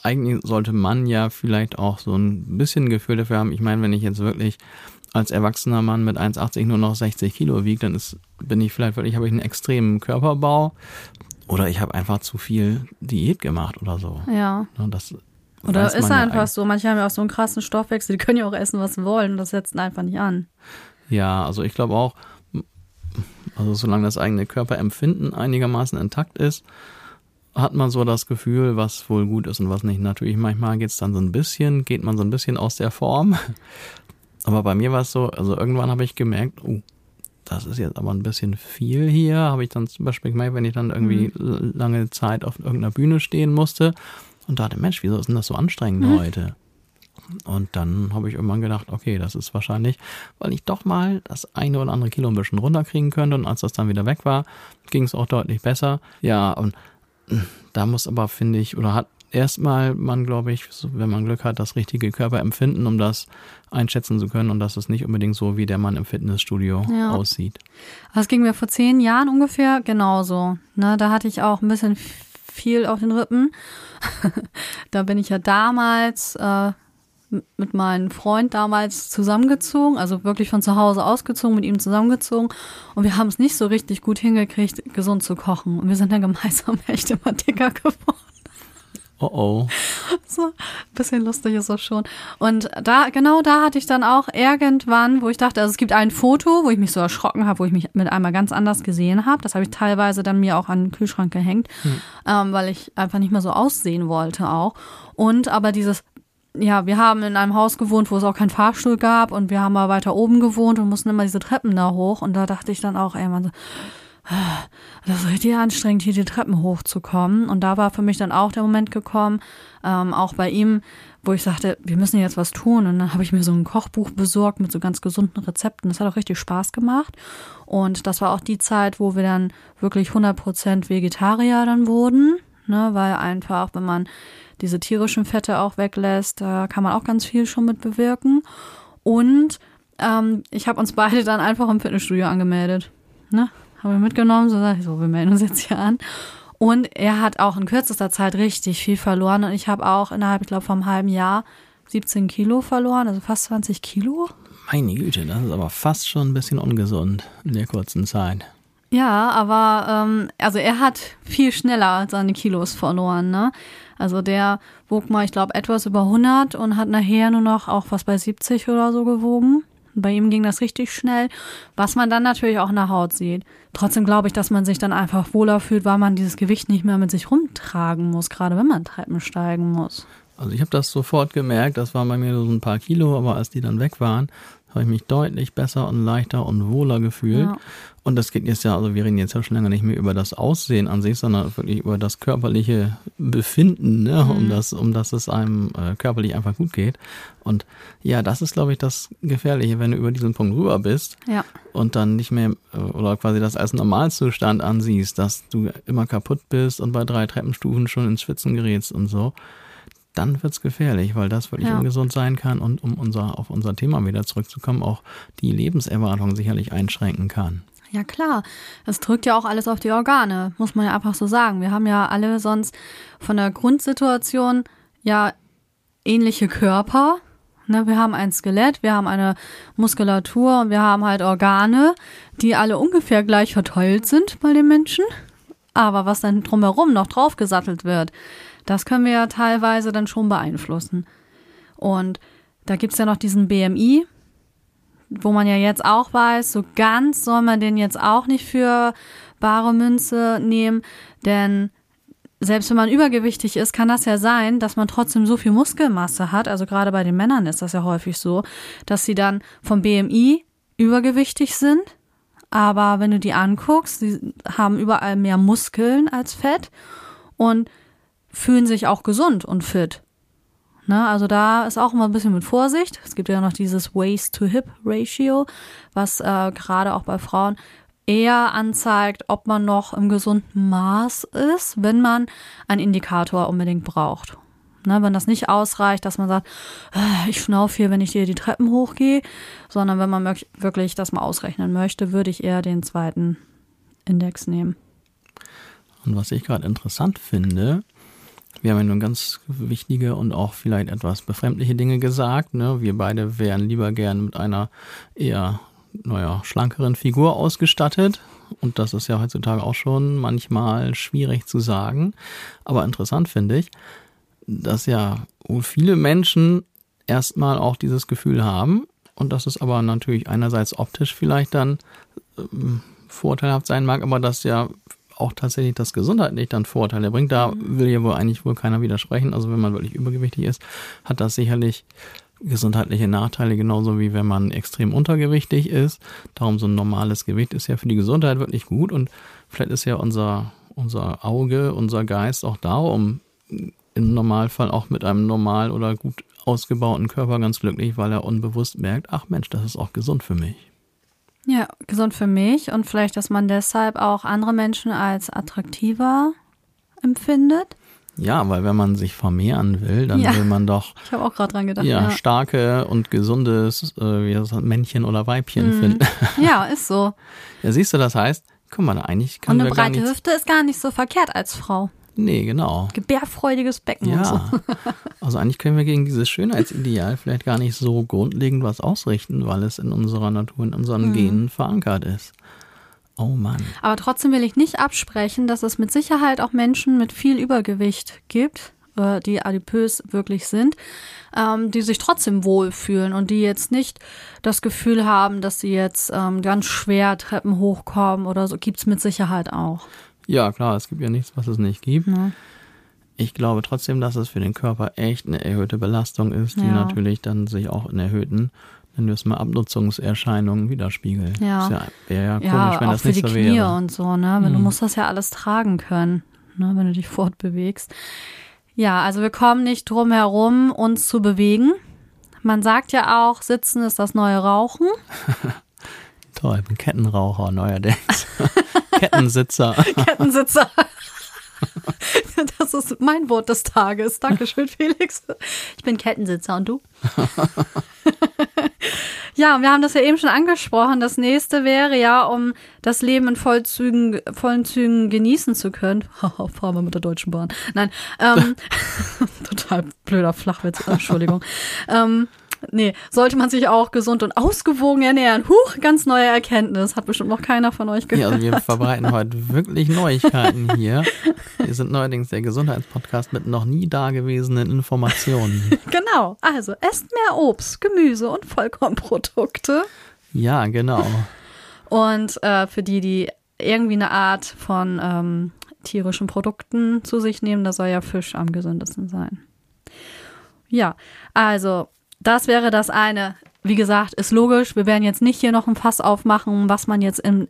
eigentlich sollte man ja vielleicht auch so ein bisschen Gefühl dafür haben. Ich meine, wenn ich jetzt wirklich als erwachsener Mann mit 1,80 nur noch 60 Kilo wiege, dann ist, bin ich vielleicht wirklich, habe ich einen extremen Körperbau oder ich habe einfach zu viel Diät gemacht oder so. Ja. Das oder ist ja einfach so. Manche haben ja auch so einen krassen Stoffwechsel, die können ja auch essen, was sie wollen. Das setzt einfach nicht an. Ja, also ich glaube auch, also solange das eigene Körperempfinden einigermaßen intakt ist, hat man so das Gefühl, was wohl gut ist und was nicht. Natürlich, manchmal geht es dann so ein bisschen, geht man so ein bisschen aus der Form. Aber bei mir war es so, also irgendwann habe ich gemerkt, oh, das ist jetzt aber ein bisschen viel hier. Habe ich dann zum Beispiel gemerkt, wenn ich dann irgendwie mhm. lange Zeit auf irgendeiner Bühne stehen musste und dachte, Mensch, wieso ist denn das so anstrengend mhm. heute? Und dann habe ich irgendwann gedacht, okay, das ist wahrscheinlich, weil ich doch mal das eine oder andere Kilo ein bisschen runterkriegen könnte. Und als das dann wieder weg war, ging es auch deutlich besser. Ja, und da muss aber, finde ich, oder hat erstmal man, glaube ich, wenn man Glück hat, das richtige Körperempfinden, um das einschätzen zu können und dass es nicht unbedingt so wie der Mann im Fitnessstudio ja. aussieht. Das ging mir vor zehn Jahren ungefähr genauso. Ne, da hatte ich auch ein bisschen viel auf den Rippen. da bin ich ja damals äh, mit meinem Freund damals zusammengezogen, also wirklich von zu Hause ausgezogen, mit ihm zusammengezogen. Und wir haben es nicht so richtig gut hingekriegt, gesund zu kochen. Und wir sind dann gemeinsam echt immer dicker geworden. Oh oh. So, ein bisschen lustig ist das schon. Und da, genau da hatte ich dann auch irgendwann, wo ich dachte, also es gibt ein Foto, wo ich mich so erschrocken habe, wo ich mich mit einmal ganz anders gesehen habe. Das habe ich teilweise dann mir auch an den Kühlschrank gehängt, hm. ähm, weil ich einfach nicht mehr so aussehen wollte auch. Und aber dieses ja, wir haben in einem Haus gewohnt, wo es auch keinen Fahrstuhl gab und wir haben mal weiter oben gewohnt und mussten immer diese Treppen da hoch und da dachte ich dann auch, ey, man so, das ist richtig anstrengend, hier die Treppen hochzukommen. Und da war für mich dann auch der Moment gekommen, ähm, auch bei ihm, wo ich sagte, wir müssen jetzt was tun. Und dann habe ich mir so ein Kochbuch besorgt mit so ganz gesunden Rezepten. Das hat auch richtig Spaß gemacht. Und das war auch die Zeit, wo wir dann wirklich 100% Vegetarier dann wurden. Ne, weil einfach, wenn man diese tierischen Fette auch weglässt, da kann man auch ganz viel schon mit bewirken. Und ähm, ich habe uns beide dann einfach im Fitnessstudio angemeldet. Ne? Haben wir mitgenommen, so sag ich so, wir melden uns jetzt hier an. Und er hat auch in kürzester Zeit richtig viel verloren. Und ich habe auch innerhalb, ich glaube, vom halben Jahr 17 Kilo verloren, also fast 20 Kilo. Meine Güte, das ist aber fast schon ein bisschen ungesund in der kurzen Zeit. Ja, aber ähm, also er hat viel schneller seine Kilos verloren, ne? Also der wog mal, ich glaube, etwas über 100 und hat nachher nur noch auch was bei 70 oder so gewogen. Bei ihm ging das richtig schnell, was man dann natürlich auch in der Haut sieht. Trotzdem glaube ich, dass man sich dann einfach wohler fühlt, weil man dieses Gewicht nicht mehr mit sich rumtragen muss, gerade wenn man Treppen steigen muss. Also ich habe das sofort gemerkt, das waren bei mir so ein paar Kilo, aber als die dann weg waren, habe ich mich deutlich besser und leichter und wohler gefühlt. Ja. Und das geht jetzt ja, also wir reden jetzt ja schon lange nicht mehr über das Aussehen an sich, sondern wirklich über das körperliche Befinden, ne? Mhm. um das, um dass es einem äh, körperlich einfach gut geht. Und ja, das ist, glaube ich, das Gefährliche, wenn du über diesen Punkt rüber bist ja. und dann nicht mehr äh, oder quasi das als Normalzustand ansiehst, dass du immer kaputt bist und bei drei Treppenstufen schon ins Schwitzen gerätst und so dann wird's gefährlich, weil das wirklich ja. ungesund sein kann und um unser, auf unser Thema wieder zurückzukommen, auch die Lebenserwartung sicherlich einschränken kann. Ja klar, es drückt ja auch alles auf die Organe, muss man ja einfach so sagen. Wir haben ja alle sonst von der Grundsituation ja ähnliche Körper. Ne, wir haben ein Skelett, wir haben eine Muskulatur und wir haben halt Organe, die alle ungefähr gleich verteilt sind bei den Menschen. Aber was dann drumherum noch draufgesattelt wird, das können wir ja teilweise dann schon beeinflussen. Und da gibt's ja noch diesen BMI, wo man ja jetzt auch weiß, so ganz soll man den jetzt auch nicht für bare Münze nehmen, denn selbst wenn man übergewichtig ist, kann das ja sein, dass man trotzdem so viel Muskelmasse hat. Also gerade bei den Männern ist das ja häufig so, dass sie dann vom BMI übergewichtig sind. Aber wenn du die anguckst, sie haben überall mehr Muskeln als Fett. Und fühlen sich auch gesund und fit. Ne, also da ist auch immer ein bisschen mit Vorsicht. Es gibt ja noch dieses Waist-to-Hip-Ratio, was äh, gerade auch bei Frauen eher anzeigt, ob man noch im gesunden Maß ist, wenn man einen Indikator unbedingt braucht. Ne, wenn das nicht ausreicht, dass man sagt, äh, ich schnaufe hier, wenn ich hier die Treppen hochgehe, sondern wenn man wirklich das mal ausrechnen möchte, würde ich eher den zweiten Index nehmen. Und was ich gerade interessant finde, wir haben ja nun ganz wichtige und auch vielleicht etwas befremdliche Dinge gesagt. Ne? Wir beide wären lieber gern mit einer eher, naja, schlankeren Figur ausgestattet. Und das ist ja heutzutage auch schon manchmal schwierig zu sagen. Aber interessant finde ich, dass ja viele Menschen erstmal auch dieses Gefühl haben und dass es aber natürlich einerseits optisch vielleicht dann ähm, vorteilhaft sein mag, aber dass ja auch tatsächlich das gesundheitlich dann Vorteile bringt. Da mhm. will ja wohl eigentlich wohl keiner widersprechen. Also wenn man wirklich übergewichtig ist, hat das sicherlich gesundheitliche Nachteile, genauso wie wenn man extrem untergewichtig ist. Darum so ein normales Gewicht ist ja für die Gesundheit wirklich gut und vielleicht ist ja unser, unser Auge, unser Geist auch da, um im Normalfall auch mit einem normal oder gut ausgebauten Körper ganz glücklich, weil er unbewusst merkt, ach Mensch, das ist auch gesund für mich. Ja, gesund für mich und vielleicht, dass man deshalb auch andere Menschen als attraktiver empfindet. Ja, weil wenn man sich vermehren will, dann ja. will man doch. Ich habe auch gerade dran gedacht. Ja, ja, starke und gesundes äh, wie das Männchen oder Weibchen mhm. finden. Ja, ist so. ja, siehst du, das heißt, guck mal, eigentlich kann Und eine breite Hüfte ist gar nicht so verkehrt als Frau. Nee, genau. Gebärfreudiges Becken ja. und so. also eigentlich können wir gegen dieses Schönheitsideal vielleicht gar nicht so grundlegend was ausrichten, weil es in unserer Natur, in unseren mhm. Genen verankert ist. Oh Mann. Aber trotzdem will ich nicht absprechen, dass es mit Sicherheit auch Menschen mit viel Übergewicht gibt, äh, die adipös wirklich sind, ähm, die sich trotzdem wohlfühlen und die jetzt nicht das Gefühl haben, dass sie jetzt ähm, ganz schwer Treppen hochkommen oder so. Gibt's mit Sicherheit auch. Ja, klar, es gibt ja nichts, was es nicht gibt. Ja. ich glaube trotzdem, dass es für den Körper echt eine erhöhte Belastung ist, die Ja. natürlich dann sich auch in erhöhten, nennen wir es mal, Abnutzungserscheinungen widerspiegelt. Ja. Ja wäre ja komisch, wenn auch das für nicht die so Knie wäre. und so, ne? Weil du Mhm. musst das ja alles tragen können, ne? wenn du dich fortbewegst. Ja, also wir kommen nicht drum herum, uns zu bewegen. Man sagt ja auch, Sitzen ist das neue Rauchen. Toll, ich bin Kettenraucher neuerdings. Kettensitzer. Kettensitzer. Das ist mein Wort des Tages. Dankeschön, Felix. Ich bin Kettensitzer und du? Ja, und wir haben das ja eben schon angesprochen. Das nächste wäre ja, um das Leben in Vollzügen, vollen Zügen genießen zu können. Fahren wir mit der Deutschen Bahn. Nein, ähm, total blöder Flachwitz, Entschuldigung. ähm, nee, sollte man sich auch gesund und ausgewogen ernähren. Huch, ganz neue Erkenntnis. Hat bestimmt noch keiner von euch Ja, gehört. also wir verbreiten heute wirklich Neuigkeiten hier. Wir sind neuerdings der Gesundheitspodcast mit noch nie dagewesenen Informationen. Genau. Also, esst mehr Obst, Gemüse und Vollkornprodukte. Ja, genau. Und äh, für die, die irgendwie eine Art von ähm, tierischen Produkten zu sich nehmen, da soll ja Fisch am gesündesten sein. Ja, also das wäre das eine. Wie gesagt, ist logisch. Wir werden jetzt nicht hier noch ein Fass aufmachen, was man jetzt im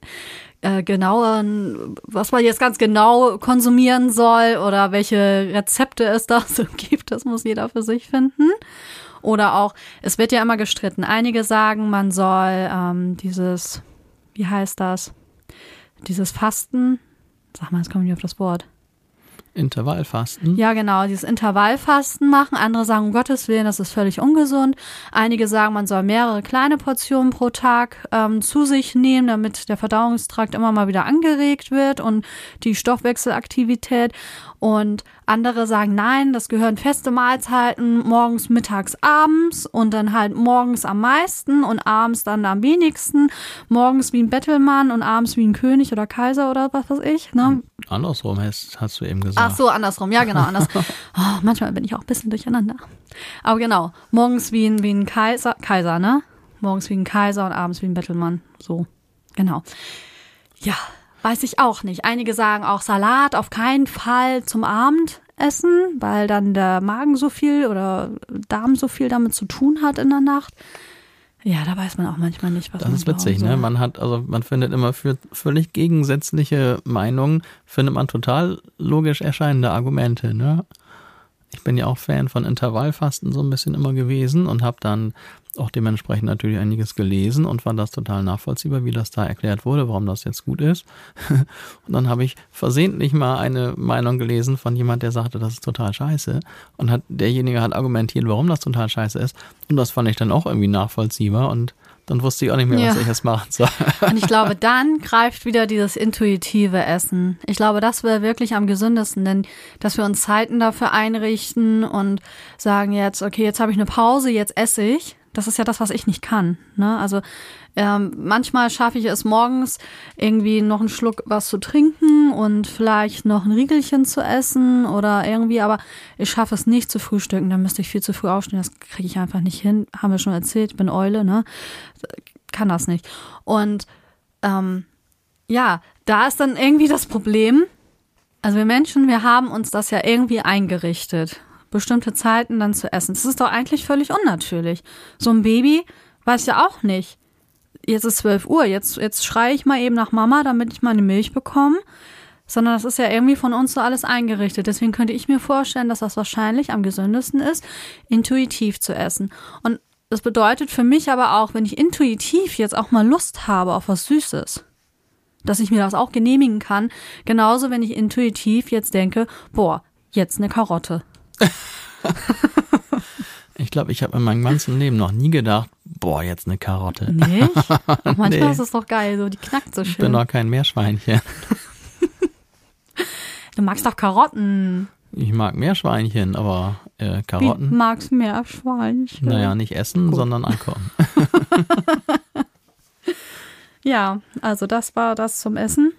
äh, genauen, was man jetzt ganz genau konsumieren soll oder welche Rezepte es da so gibt. Das muss jeder für sich finden. Oder auch, es wird ja immer gestritten. Einige sagen, man soll ähm, dieses, wie heißt das? Dieses Fasten. Sag mal, jetzt komme ich auf das Wort. Intervallfasten. Ja, genau, dieses Intervallfasten machen. Andere sagen, um Gottes Willen, das ist völlig ungesund. Einige sagen, man soll mehrere kleine Portionen pro Tag ähm, zu sich nehmen, damit der Verdauungstrakt immer mal wieder angeregt wird und die Stoffwechselaktivität. Und andere sagen, nein, das gehören feste Mahlzeiten, morgens, mittags, abends und dann halt morgens am meisten und abends dann am wenigsten. Morgens wie ein Bettelmann und abends wie ein König oder Kaiser oder was weiß ich. Ne? Andersrum hast, hast du eben gesagt. Ach so, andersrum. Ja, genau, anders. Oh, manchmal bin ich auch ein bisschen durcheinander. Aber genau, morgens wie ein, wie ein Kaiser, Kaiser, ne? Morgens wie ein Kaiser und abends wie ein Bettelmann. So, genau. Ja, weiß ich auch nicht. Einige sagen auch Salat auf keinen Fall zum Abendessen, weil dann der Magen so viel oder Darm so viel damit zu tun hat in der Nacht. Ja, da weiß man auch manchmal nicht, was Das man ist witzig, ne? Man hat, also man findet immer für völlig gegensätzliche Meinungen, findet man total logisch erscheinende Argumente, ne? Ich bin ja auch Fan von Intervallfasten so ein bisschen immer gewesen und habe dann auch dementsprechend natürlich einiges gelesen und fand das total nachvollziehbar, wie das da erklärt wurde, warum das jetzt gut ist. Und dann habe ich versehentlich mal eine Meinung gelesen von jemand, der sagte, das ist total scheiße. Und hat derjenige hat argumentiert, warum das total scheiße ist. Und das fand ich dann auch irgendwie nachvollziehbar und dann wusste ich auch nicht mehr, was Ja. ich jetzt machen soll. Und ich glaube, dann greift wieder dieses intuitive Essen. Ich glaube, das wäre wirklich am gesündesten, denn dass wir uns Zeiten dafür einrichten und sagen jetzt, okay, jetzt habe ich eine Pause, jetzt esse ich. Das ist ja das, was ich nicht kann. Ne? Also ähm, manchmal schaffe ich es morgens irgendwie noch einen Schluck was zu trinken und vielleicht noch ein Riegelchen zu essen oder irgendwie, aber ich schaffe es nicht zu frühstücken. Dann müsste ich viel zu früh aufstehen. Das kriege ich einfach nicht hin. Haben wir schon erzählt, ich bin Eule, ne? Kann das nicht. Und ähm, ja, da ist dann irgendwie das Problem. Also wir Menschen, wir haben uns das ja irgendwie eingerichtet, bestimmte Zeiten dann zu essen. Das ist doch eigentlich völlig unnatürlich. So ein Baby weiß ja auch nicht. Jetzt ist 12 Uhr, jetzt, jetzt schreie ich mal eben nach Mama, damit ich meine Milch bekomme. Sondern das ist ja irgendwie von uns so alles eingerichtet. Deswegen könnte ich mir vorstellen, dass das wahrscheinlich am gesündesten ist, intuitiv zu essen. Und das bedeutet für mich aber auch, wenn ich intuitiv jetzt auch mal Lust habe auf was Süßes, dass ich mir das auch genehmigen kann. Genauso, wenn ich intuitiv jetzt denke, boah, jetzt eine Karotte. Ich glaube, ich habe in meinem ganzen Leben noch nie gedacht, boah, jetzt eine Karotte. Nicht? Auch manchmal Nee. ist es doch geil, so die knackt so Ich bin schön. doch kein Meerschweinchen. Du magst doch Karotten. Ich mag Meerschweinchen, aber äh, Karotten, magst du mehr Schweinchen? naja, nicht essen, Gut. sondern ankommen. Ja, also das war das zum Essen.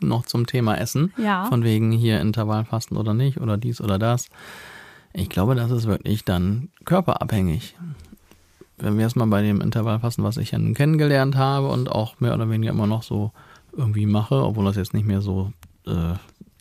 Noch zum Thema Essen. Ja. Von wegen hier Intervallfasten oder nicht oder dies oder das. Ich glaube, das ist wirklich dann körperabhängig. Wenn wir erstmal bei dem Intervallfasten, was ich ja nun kennengelernt habe und auch mehr oder weniger immer noch so irgendwie mache, obwohl das jetzt nicht mehr so äh,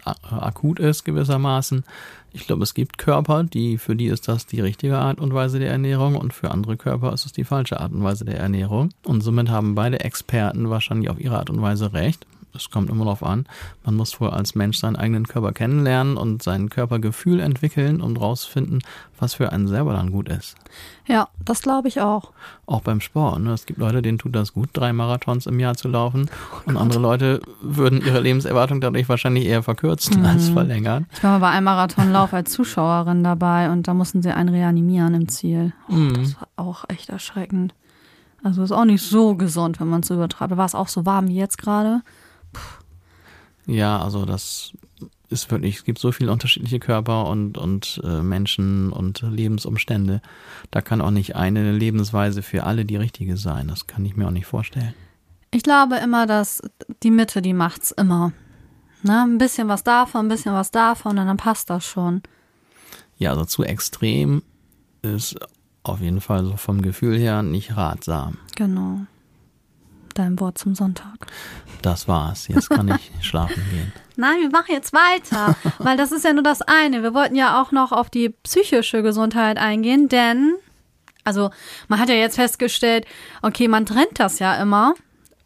akut ist gewissermaßen. Ich glaube, es gibt Körper, die für die ist das die richtige Art und Weise der Ernährung und für andere Körper ist es die falsche Art und Weise der Ernährung. Und somit haben beide Experten wahrscheinlich auf ihre Art und Weise recht es kommt immer darauf an. Man muss wohl als Mensch seinen eigenen Körper kennenlernen und sein Körpergefühl entwickeln und rausfinden, was für einen selber dann gut ist. Ja, das glaube ich auch. Auch beim Sport. Ne? Es gibt Leute, denen tut das gut, drei Marathons im Jahr zu laufen. Und andere Leute würden ihre Lebenserwartung dadurch wahrscheinlich eher verkürzen mhm. als verlängern. Ich war mal bei einem Marathonlauf als Zuschauerin dabei und da mussten sie einen reanimieren im Ziel. Oh, mhm. Das war auch echt erschreckend. Also ist auch nicht so gesund, wenn man es übertreibt. War es auch so warm wie jetzt gerade? Ja, also das ist wirklich, es gibt so viele unterschiedliche Körper und, und äh, Menschen und Lebensumstände. Da kann auch nicht eine Lebensweise für alle die richtige sein. Das kann ich mir auch nicht vorstellen. Ich glaube immer, dass die Mitte, die macht's immer. Ne? Ein bisschen was davon, ein bisschen was davon, und dann passt das schon. Ja, also zu extrem ist auf jeden Fall so vom Gefühl her nicht ratsam. Genau dein Wort zum Sonntag. Das war's. Jetzt kann ich schlafen gehen. Nein, wir machen jetzt weiter, weil das ist ja nur das eine. Wir wollten ja auch noch auf die psychische Gesundheit eingehen, denn, also man hat ja jetzt festgestellt, okay, man trennt das ja immer,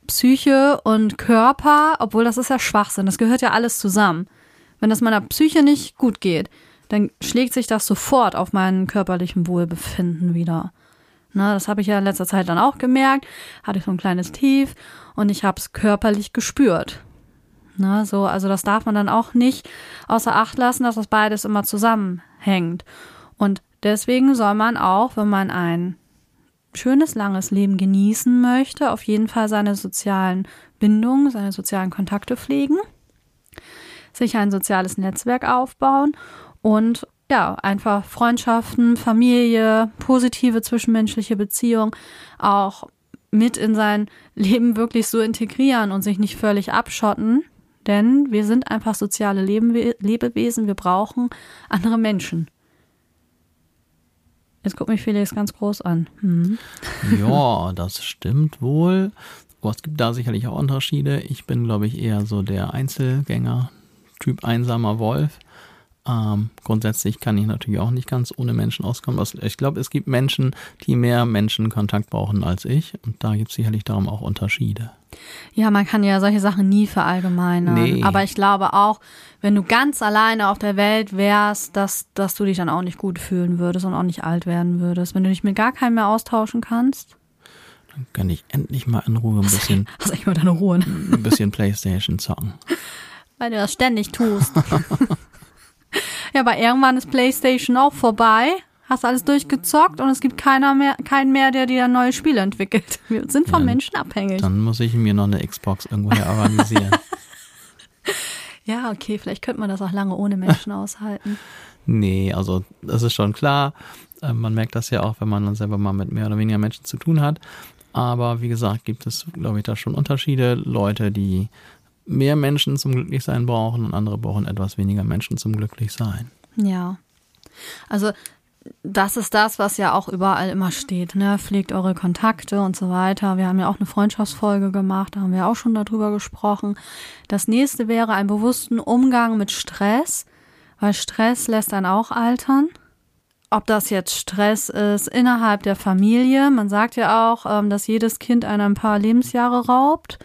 Psyche und Körper, obwohl das ist ja Schwachsinn, das gehört ja alles zusammen. Wenn das meiner Psyche nicht gut geht, dann schlägt sich das sofort auf meinen körperlichen Wohlbefinden wieder. Ne, das habe ich ja in letzter Zeit dann auch gemerkt. Hatte ich so ein kleines Tief und ich habe es körperlich gespürt. Ne, so, also das darf man dann auch nicht außer Acht lassen, dass das beides immer zusammenhängt. Und deswegen soll man auch, wenn man ein schönes, langes Leben genießen möchte, auf jeden Fall seine sozialen Bindungen, seine sozialen Kontakte pflegen, sich ein soziales Netzwerk aufbauen und ja, einfach Freundschaften, Familie, positive zwischenmenschliche Beziehungen auch mit in sein Leben wirklich so integrieren und sich nicht völlig abschotten. Denn wir sind einfach soziale Lebewesen, wir brauchen andere Menschen. Jetzt guckt mich Felix ganz groß an. Hm. Ja, das stimmt wohl. Aber es gibt da sicherlich auch Unterschiede. Ich bin, glaube ich, eher so der Einzelgänger, Typ einsamer Wolf. Ähm, grundsätzlich kann ich natürlich auch nicht ganz ohne Menschen auskommen. Also ich glaube, es gibt Menschen, die mehr Menschenkontakt brauchen als ich. Und da gibt es sicherlich darum auch Unterschiede. Ja, man kann ja solche Sachen nie verallgemeinern. Nee. Aber ich glaube auch, wenn du ganz alleine auf der Welt wärst, dass, dass du dich dann auch nicht gut fühlen würdest und auch nicht alt werden würdest. Wenn du dich mit gar keinem mehr austauschen kannst. Dann kann ich endlich mal in Ruhe ein bisschen. Hast echt mal deine Ruhe. Ne? Ein bisschen Playstation zocken. Weil du das ständig tust. Ja, aber irgendwann ist PlayStation auch vorbei. Hast alles durchgezockt und es gibt keiner mehr, keinen mehr, der dir neue Spiele entwickelt. Wir sind von ja, Menschen abhängig. Dann muss ich mir noch eine Xbox irgendwoher organisieren. ja, okay, vielleicht könnte man das auch lange ohne Menschen aushalten. Nee, also das ist schon klar. Äh, man merkt das ja auch, wenn man dann selber mal mit mehr oder weniger Menschen zu tun hat. Aber wie gesagt, gibt es, glaube ich, da schon Unterschiede. Leute, die mehr Menschen zum Glücklichsein brauchen und andere brauchen etwas weniger Menschen zum Glücklichsein. Ja. Also das ist das, was ja auch überall immer steht, ne? Pflegt eure Kontakte und so weiter. Wir haben ja auch eine Freundschaftsfolge gemacht, da haben wir auch schon darüber gesprochen. Das nächste wäre ein bewussten Umgang mit Stress, weil Stress lässt dann auch altern. Ob das jetzt Stress ist innerhalb der Familie, man sagt ja auch, ähm, dass jedes Kind einem ein paar Lebensjahre raubt.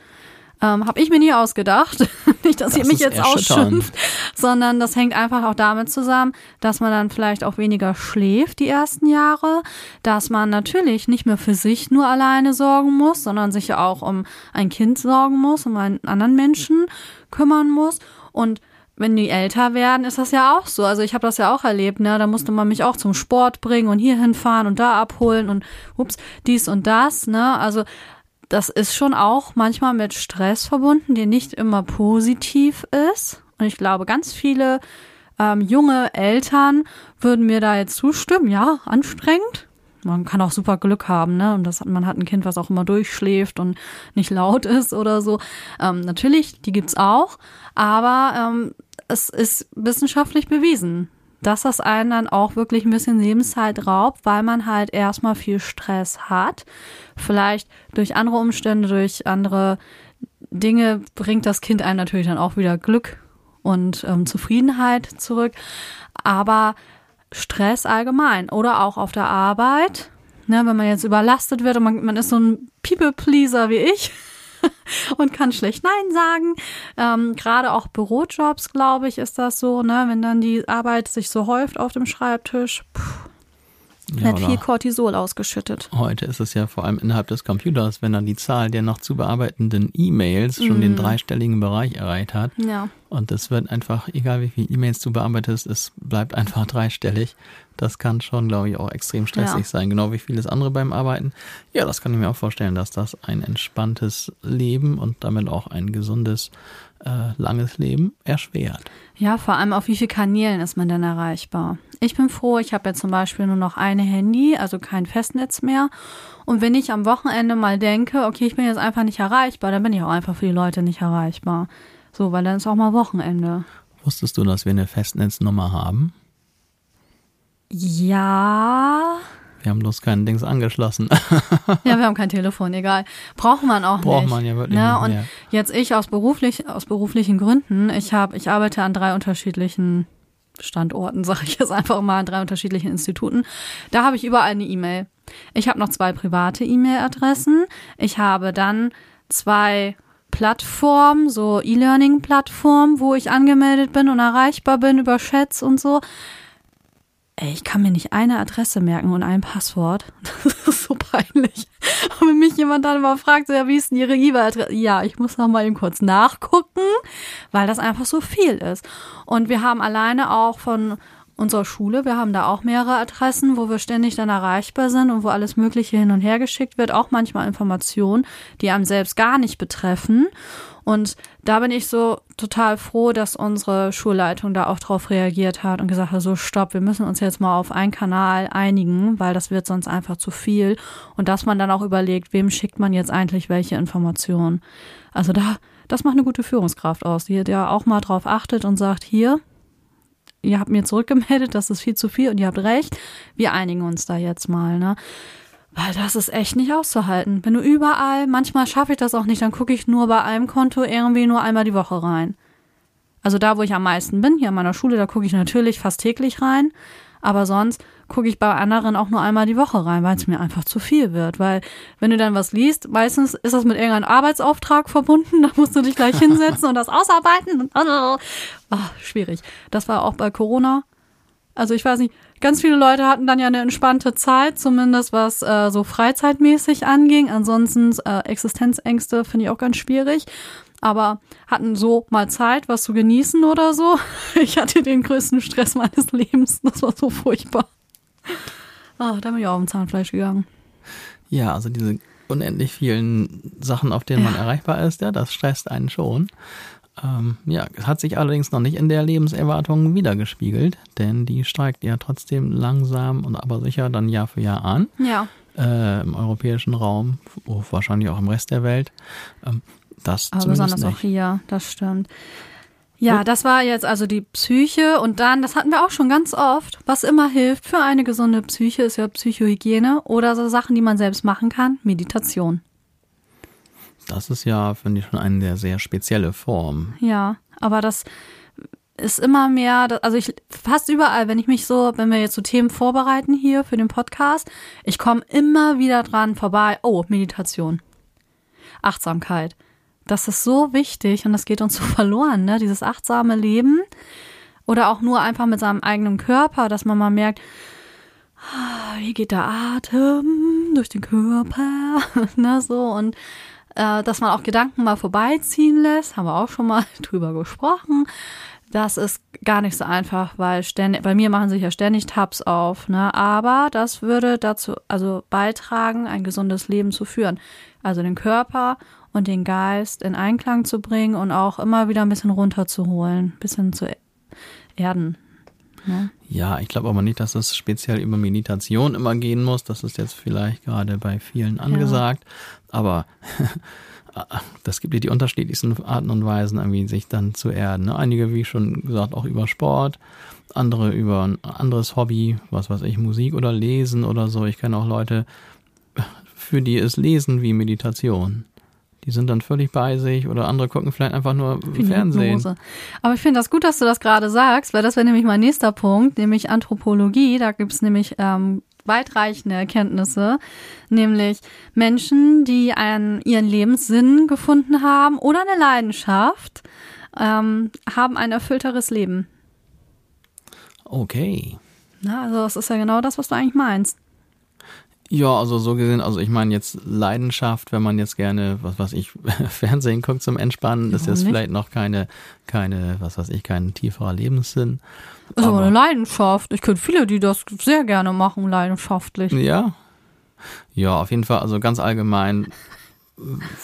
Ähm, Habe ich mir nie ausgedacht. Nicht, dass das ihr mich jetzt ausschimpft, sondern das hängt einfach auch damit zusammen, dass man dann vielleicht auch weniger schläft die ersten Jahre, dass man natürlich nicht mehr für sich nur alleine sorgen muss, sondern sich auch um ein Kind sorgen muss, um einen anderen Menschen kümmern muss und wenn die älter werden, ist das ja auch so. Also ich habe das ja auch erlebt, ne? Da musste man mich auch zum Sport bringen und hier hinfahren und da abholen und ups, dies und das, ne? Also das ist schon auch manchmal mit Stress verbunden, der nicht immer positiv ist. Und ich glaube, ganz viele ähm, junge Eltern würden mir da jetzt zustimmen. Ja, anstrengend. Man kann auch super Glück haben, ne? Und das, man hat ein Kind, was auch immer durchschläft und nicht laut ist oder so. Ähm, natürlich, die gibt's auch, aber ähm, es ist wissenschaftlich bewiesen, dass das einen dann auch wirklich ein bisschen Lebenszeit raubt, weil man halt erstmal viel Stress hat. Vielleicht durch andere Umstände, durch andere Dinge bringt das Kind einem natürlich dann auch wieder Glück und ähm, Zufriedenheit zurück. Aber Stress allgemein oder auch auf der Arbeit, ne, wenn man jetzt überlastet wird und man, man ist so ein People-Pleaser wie ich und kann schlecht Nein sagen. Ähm, Gerade auch Bürojobs, glaube ich, ist das so, ne, wenn dann die Arbeit sich so häuft auf dem Schreibtisch. Puh ja, wird viel Cortisol ausgeschüttet. Heute ist es ja vor allem innerhalb des Computers, wenn dann die Zahl der noch zu bearbeitenden E-Mails schon mm. den mhm. dreistelligen Bereich erreicht hat. Ja. Und es wird einfach, egal wie viele E-Mails du bearbeitest, es bleibt einfach dreistellig. Das kann schon, glaube ich, auch extrem stressig ja. sein, genau wie vieles andere beim Arbeiten. Ja, das kann ich mir auch vorstellen, dass das ein entspanntes Leben und damit auch ein gesundes, äh, langes Leben erschwert. Ja, vor allem auf wie vielen Kanälen ist man denn erreichbar? Ich bin froh, ich habe ja zum Beispiel nur noch eine Handy, also kein Festnetz mehr. Und wenn ich am Wochenende mal denke, okay, ich bin jetzt einfach nicht erreichbar, dann bin ich auch einfach für die Leute nicht erreichbar. So, weil dann ist auch mal Wochenende. Wusstest du, dass wir eine Festnetznummer haben? Ja. Wir haben bloß keinen Dings angeschlossen. ja, wir haben kein Telefon, egal. Braucht man auch Braucht nicht. Braucht man ja wirklich ne? nicht. Und jetzt ich aus beruflich, aus beruflichen Gründen, ich habe, ich arbeite an drei unterschiedlichen Standorten, sage ich jetzt einfach mal, an drei unterschiedlichen Instituten. Da habe ich überall eine E-Mail. Ich habe noch zwei private E-Mail-Adressen. Ich habe dann zwei Plattformen, so E-Learning-Plattformen, wo ich angemeldet bin und erreichbar bin über Chats und so. Ey, ich kann mir nicht eine Adresse merken und ein Passwort. Das ist so peinlich. Und wenn mich jemand dann mal fragt, so, ja, wie ist denn Ihre E-Mail-Adresse? Ja, ich muss noch mal eben kurz nachgucken, weil das einfach so viel ist. Und wir haben alleine auch von unserer Schule, wir haben da auch mehrere Adressen, wo wir ständig dann erreichbar sind und wo alles Mögliche hin und her geschickt wird, auch manchmal Informationen, die einem selbst gar nicht betreffen. Und da bin ich so total froh, dass unsere Schulleitung da auch drauf reagiert hat und gesagt hat, so stopp, wir müssen uns jetzt mal auf einen Kanal einigen, weil das wird sonst einfach zu viel. Und dass man dann auch überlegt, wem schickt man jetzt eigentlich welche Informationen. Also da, das macht eine gute Führungskraft aus, die ja auch mal drauf achtet und sagt, hier, ihr habt mir zurückgemeldet, das ist viel zu viel und ihr habt recht, wir einigen uns da jetzt mal, ne? Weil das ist echt nicht auszuhalten. Wenn du überall, manchmal schaffe ich das auch nicht, dann gucke ich nur bei einem Konto irgendwie nur einmal die Woche rein. Also da, wo ich am meisten bin, hier an meiner Schule, da gucke ich natürlich fast täglich rein. Aber sonst gucke ich bei anderen auch nur einmal die Woche rein, weil es mir einfach zu viel wird. Weil wenn du dann was liest, meistens ist das mit irgendeinem Arbeitsauftrag verbunden, da musst du dich gleich hinsetzen und das ausarbeiten. Oh, schwierig. Das war auch bei Corona. Also ich weiß nicht, Ganz viele Leute hatten dann ja eine entspannte Zeit, zumindest was äh, so freizeitmäßig anging. Ansonsten äh, Existenzängste finde ich auch ganz schwierig. Aber hatten so mal Zeit, was zu genießen oder so. Ich hatte den größten Stress meines Lebens. Das war so furchtbar. Ah, da bin ich auch im Zahnfleisch gegangen. Ja, also diese unendlich vielen Sachen, auf denen ja. man erreichbar ist, ja, das stresst einen schon. Ähm, ja, hat sich allerdings noch nicht in der Lebenserwartung wiedergespiegelt, denn die steigt ja trotzdem langsam und aber sicher dann Jahr für Jahr an. Ja. Äh, Im europäischen Raum, wahrscheinlich auch im Rest der Welt. Ähm, das aber besonders nicht. auch hier, das stimmt. Ja, das war jetzt also die Psyche und dann, das hatten wir auch schon ganz oft, was immer hilft für eine gesunde Psyche ist ja Psychohygiene oder so Sachen, die man selbst machen kann, Meditation. Das ist ja, finde ich, schon eine sehr spezielle Form. Ja, aber das ist immer mehr, also ich fast überall, wenn ich mich so, wenn wir jetzt so Themen vorbereiten hier für den Podcast, ich komme immer wieder dran vorbei. Oh, Meditation. Achtsamkeit. Das ist so wichtig und das geht uns so verloren, ne? Dieses achtsame Leben. Oder auch nur einfach mit seinem eigenen Körper, dass man mal merkt, ah, wie geht der Atem durch den Körper, ne, so und äh, dass man auch Gedanken mal vorbeiziehen lässt, haben wir auch schon mal drüber gesprochen. Das ist gar nicht so einfach, weil ständig, bei mir machen sich ja ständig Tabs auf, ne? Aber das würde dazu, also beitragen, ein gesundes Leben zu führen. Also den Körper und den Geist in Einklang zu bringen und auch immer wieder ein bisschen runterzuholen, bisschen zu erden. Ne? Ja, ich glaube aber nicht, dass es speziell über Meditation immer gehen muss. Das ist jetzt vielleicht gerade bei vielen angesagt. Ja. Aber das gibt ja die unterschiedlichsten Arten und Weisen, irgendwie sich dann zu erden. Ne? Einige, wie schon gesagt, auch über Sport, andere über ein anderes Hobby, was weiß ich, Musik oder Lesen oder so. Ich kenne auch Leute, für die ist Lesen wie Meditation. Die sind dann völlig bei sich oder andere gucken vielleicht einfach nur Wie Fernsehen. Aber ich finde das gut, dass du das gerade sagst, weil das wäre nämlich mein nächster Punkt, nämlich Anthropologie. Da gibt es nämlich ähm, weitreichende Erkenntnisse, nämlich Menschen, die einen, ihren Lebenssinn gefunden haben oder eine Leidenschaft, ähm, haben ein erfüllteres Leben. Okay. Na, also das ist ja genau das, was du eigentlich meinst. Ja, also so gesehen, also ich meine jetzt Leidenschaft, wenn man jetzt gerne, was weiß ich, Fernsehen guckt zum Entspannen, ist jetzt vielleicht noch keine, keine, was weiß ich, kein tieferer Lebenssinn. Ist aber eine Leidenschaft. Ich kenne viele, die das sehr gerne machen, leidenschaftlich. Ja. Ja, auf jeden Fall, also ganz allgemein,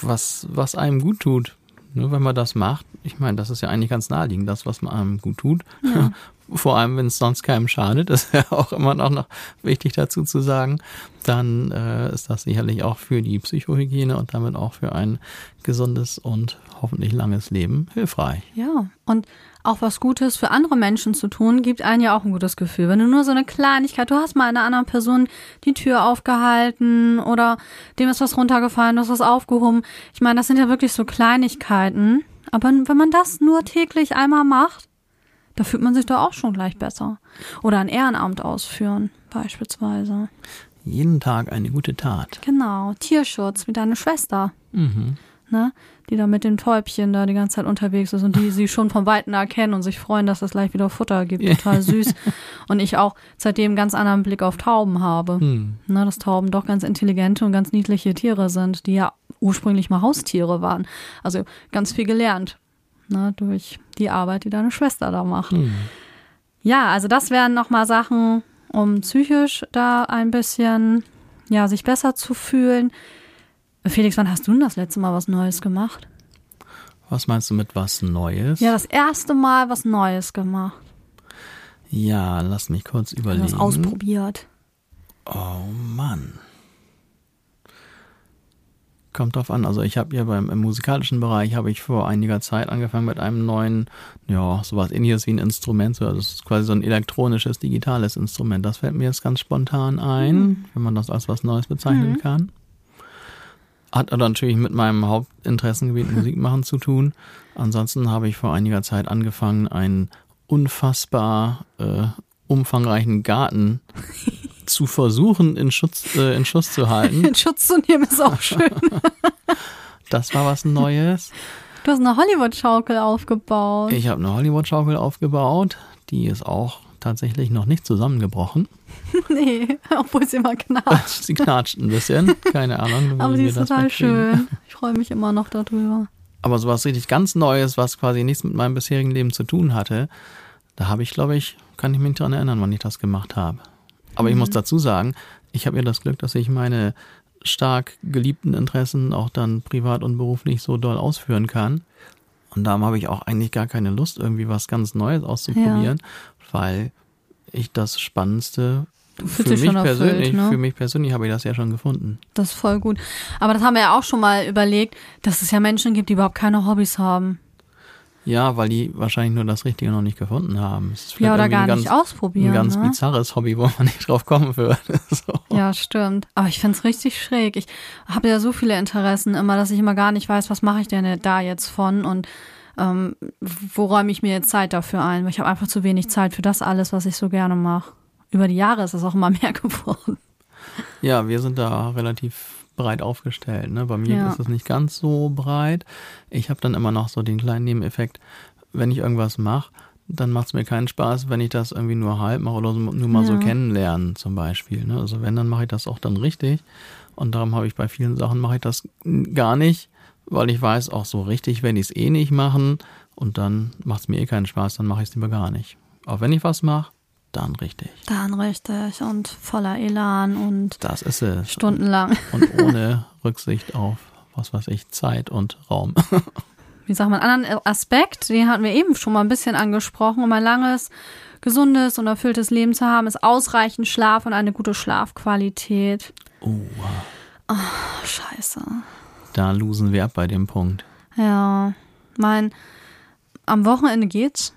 was, was einem gut tut. Ne, wenn man das macht, ich meine, das ist ja eigentlich ganz naheliegend, das, was man einem gut tut. Ja. vor allem wenn es sonst keinem schadet, das ist ja auch immer noch, noch wichtig dazu zu sagen, dann äh, ist das sicherlich auch für die Psychohygiene und damit auch für ein gesundes und hoffentlich langes Leben hilfreich. Ja, und auch was Gutes für andere Menschen zu tun, gibt einem ja auch ein gutes Gefühl. Wenn du nur so eine Kleinigkeit, du hast mal einer anderen Person die Tür aufgehalten oder dem ist was runtergefallen, du hast was aufgehoben. Ich meine, das sind ja wirklich so Kleinigkeiten. Aber wenn man das nur täglich einmal macht, da fühlt man sich doch auch schon gleich besser. Oder ein Ehrenamt ausführen, beispielsweise. Jeden Tag eine gute Tat. Genau. Tierschutz, wie deine Schwester. Mhm. Ne? Die da mit den Täubchen da die ganze Zeit unterwegs ist und die sie schon vom Weiten erkennen und sich freuen, dass es gleich wieder Futter gibt. Total süß. und ich auch seitdem ganz anderen Blick auf Tauben habe. Mhm. Ne, dass Tauben doch ganz intelligente und ganz niedliche Tiere sind, die ja ursprünglich mal Haustiere waren. Also ganz viel gelernt ne, durch die Arbeit, die deine Schwester da macht. Mhm. Ja, also das wären nochmal Sachen, um psychisch da ein bisschen, ja, sich besser zu fühlen. Felix, wann hast du denn das letzte Mal was Neues gemacht? Was meinst du mit was Neues? Ja, das erste Mal was Neues gemacht. Ja, lass mich kurz überlegen. Was ausprobiert. Oh Mann. Kommt drauf an. Also ich habe ja beim im musikalischen Bereich habe ich vor einiger Zeit angefangen mit einem neuen, ja, sowas ähnliches wie ein Instrument. So, das ist quasi so ein elektronisches, digitales Instrument. Das fällt mir jetzt ganz spontan ein, mhm. wenn man das als was Neues bezeichnen mhm. kann. Hat aber natürlich mit meinem Hauptinteressengebiet Musik machen zu tun. Ansonsten habe ich vor einiger Zeit angefangen, einen unfassbar äh, umfangreichen Garten zu versuchen, in, Schutz, äh, in Schuss zu halten. In Schutz zu nehmen ist auch schön. das war was Neues. Du hast eine Hollywood-Schaukel aufgebaut. Ich habe eine Hollywood-Schaukel aufgebaut. Die ist auch tatsächlich noch nicht zusammengebrochen. nee, obwohl sie immer knatscht. sie knatscht ein bisschen. Keine Ahnung. Aber sie ist total schön. Ich freue mich immer noch darüber. Aber so was richtig ganz Neues, was quasi nichts mit meinem bisherigen Leben zu tun hatte, da habe ich, glaube ich, kann ich mich daran erinnern, wann ich das gemacht habe. Aber ich muss mhm. dazu sagen, ich habe ja das Glück, dass ich meine stark geliebten Interessen auch dann privat und beruflich so doll ausführen kann. Und darum habe ich auch eigentlich gar keine Lust, irgendwie was ganz Neues auszuprobieren, ja. Weil ich das Spannendste für mich persönlich, ne? für mich persönlich habe ich das ja schon gefunden. Das ist voll gut. Aber das haben wir ja auch schon mal überlegt, dass es ja Menschen gibt, die überhaupt keine Hobbys haben. Ja, weil die wahrscheinlich nur das Richtige noch nicht gefunden haben. ja, oder gar ganz, nicht ausprobieren. Ein ganz ne? bizarres Hobby, wo man nicht drauf kommen würde. so. Ja, stimmt. Aber ich finde es richtig schräg. Ich habe ja so viele Interessen immer, dass ich immer gar nicht weiß, was mache ich denn da jetzt von und ähm, wo räume ich mir jetzt Zeit dafür ein? Weil ich habe einfach zu wenig Zeit für das alles, was ich so gerne mache. Über die Jahre ist es auch immer mehr geworden. Ja, wir sind da relativ breit aufgestellt. Ne? Bei mir ja. ist es nicht ganz so breit. Ich habe dann immer noch so den kleinen Nebeneffekt, wenn ich irgendwas mache, dann macht es mir keinen Spaß, wenn ich das irgendwie nur halb mache oder nur mal ja. so kennenlernen zum Beispiel. Ne? Also wenn, dann mache ich das auch dann richtig. Und darum habe ich bei vielen Sachen mache ich das gar nicht, weil ich weiß, auch so richtig werde ich es eh nicht machen und dann macht es mir eh keinen Spaß, dann mache ich es lieber gar nicht. Auch wenn ich was mache, dann richtig. Dann richtig und voller Elan und das ist es. stundenlang. Und ohne Rücksicht auf, was weiß ich, Zeit und Raum. Wie sagt man, einen anderen Aspekt, den hatten wir eben schon mal ein bisschen angesprochen, um ein langes, gesundes und erfülltes Leben zu haben, ist ausreichend Schlaf und eine gute Schlafqualität. Oh. oh scheiße. Da losen wir ab bei dem Punkt. Ja, mein, am Wochenende geht's.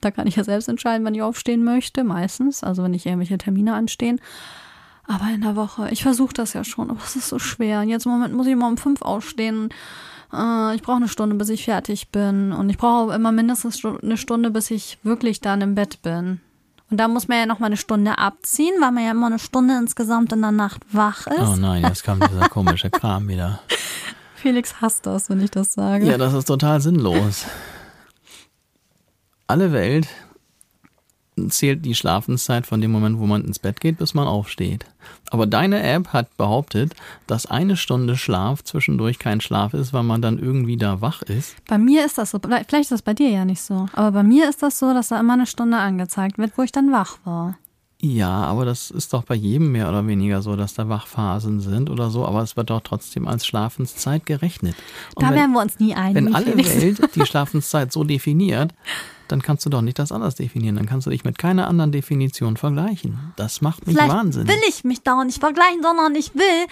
Da kann ich ja selbst entscheiden, wann ich aufstehen möchte, meistens. Also wenn nicht irgendwelche Termine anstehen. Aber in der Woche, ich versuche das ja schon, aber es ist so schwer. Und jetzt im Moment muss ich immer um fünf aufstehen. Äh, ich brauche eine Stunde, bis ich fertig bin. Und ich brauche immer mindestens eine Stunde, bis ich wirklich dann im Bett bin. Und da muss man ja noch mal eine Stunde abziehen, weil man ja immer eine Stunde insgesamt in der Nacht wach ist. Oh nein, jetzt kam dieser komische Kram wieder. Felix hasst das, wenn ich das sage. Ja, das ist total sinnlos. Alle Welt zählt die Schlafenszeit von dem Moment, wo man ins Bett geht, bis man aufsteht. Aber deine App hat behauptet, dass eine Stunde Schlaf zwischendurch kein Schlaf ist, weil man dann irgendwie da wach ist. Bei mir ist das so. Vielleicht ist das bei dir ja nicht so. Aber bei mir ist das so, dass da immer eine Stunde angezeigt wird, wo ich dann wach war. Ja, aber das ist doch bei jedem mehr oder weniger so, dass da Wachphasen sind oder so, aber es wird doch trotzdem als Schlafenszeit gerechnet. Und da wenn, werden wir uns nie einig. Wenn alle Welt die Schlafenszeit so definiert, dann kannst du doch nicht das anders definieren. Dann kannst du dich mit keiner anderen Definition vergleichen. Das macht mich Vielleicht wahnsinnig. will ich mich da nicht vergleichen, sondern ich will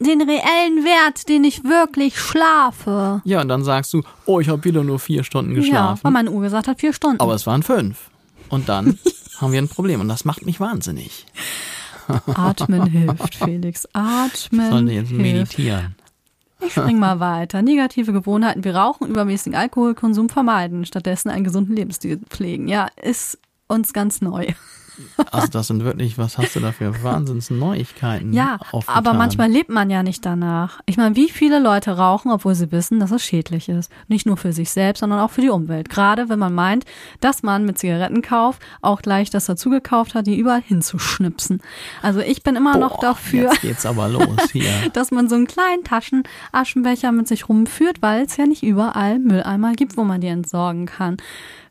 den reellen Wert, den ich wirklich schlafe. Ja, und dann sagst du, oh, ich habe wieder nur vier Stunden geschlafen. Ja, weil meine Uhr gesagt hat, vier Stunden. Aber es waren fünf. Und dann haben wir ein Problem und das macht mich wahnsinnig. Atmen hilft, Felix. Atmen. Ich sollte jetzt meditieren. Ich spring mal weiter. Negative Gewohnheiten wie Rauchen, übermäßigen Alkoholkonsum vermeiden, stattdessen einen gesunden Lebensstil pflegen. Ja, ist uns ganz neu. Also das sind wirklich, was hast du da für Wahnsinnsneuigkeiten? Ja, aufgetan. aber manchmal lebt man ja nicht danach. Ich meine, wie viele Leute rauchen, obwohl sie wissen, dass es schädlich ist. Nicht nur für sich selbst, sondern auch für die Umwelt. Gerade wenn man meint, dass man mit Zigarettenkauf auch gleich das dazu gekauft hat, die überall hinzuschnipsen. Also ich bin immer Boah, noch dafür, jetzt geht's aber los hier. dass man so einen kleinen Taschenaschenbecher mit sich rumführt, weil es ja nicht überall Mülleimer gibt, wo man die entsorgen kann.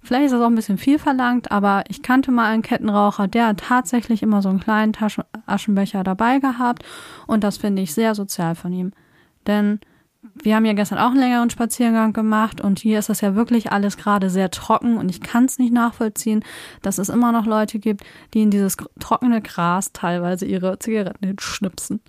Vielleicht ist das auch ein bisschen viel verlangt, aber ich kannte mal einen Kettenraucher, der hat tatsächlich immer so einen kleinen Taschen Aschenbecher dabei gehabt und das finde ich sehr sozial von ihm. Denn wir haben ja gestern auch einen längeren Spaziergang gemacht und hier ist das ja wirklich alles gerade sehr trocken und ich kann es nicht nachvollziehen, dass es immer noch Leute gibt, die in dieses trockene Gras teilweise ihre Zigaretten schnipsen.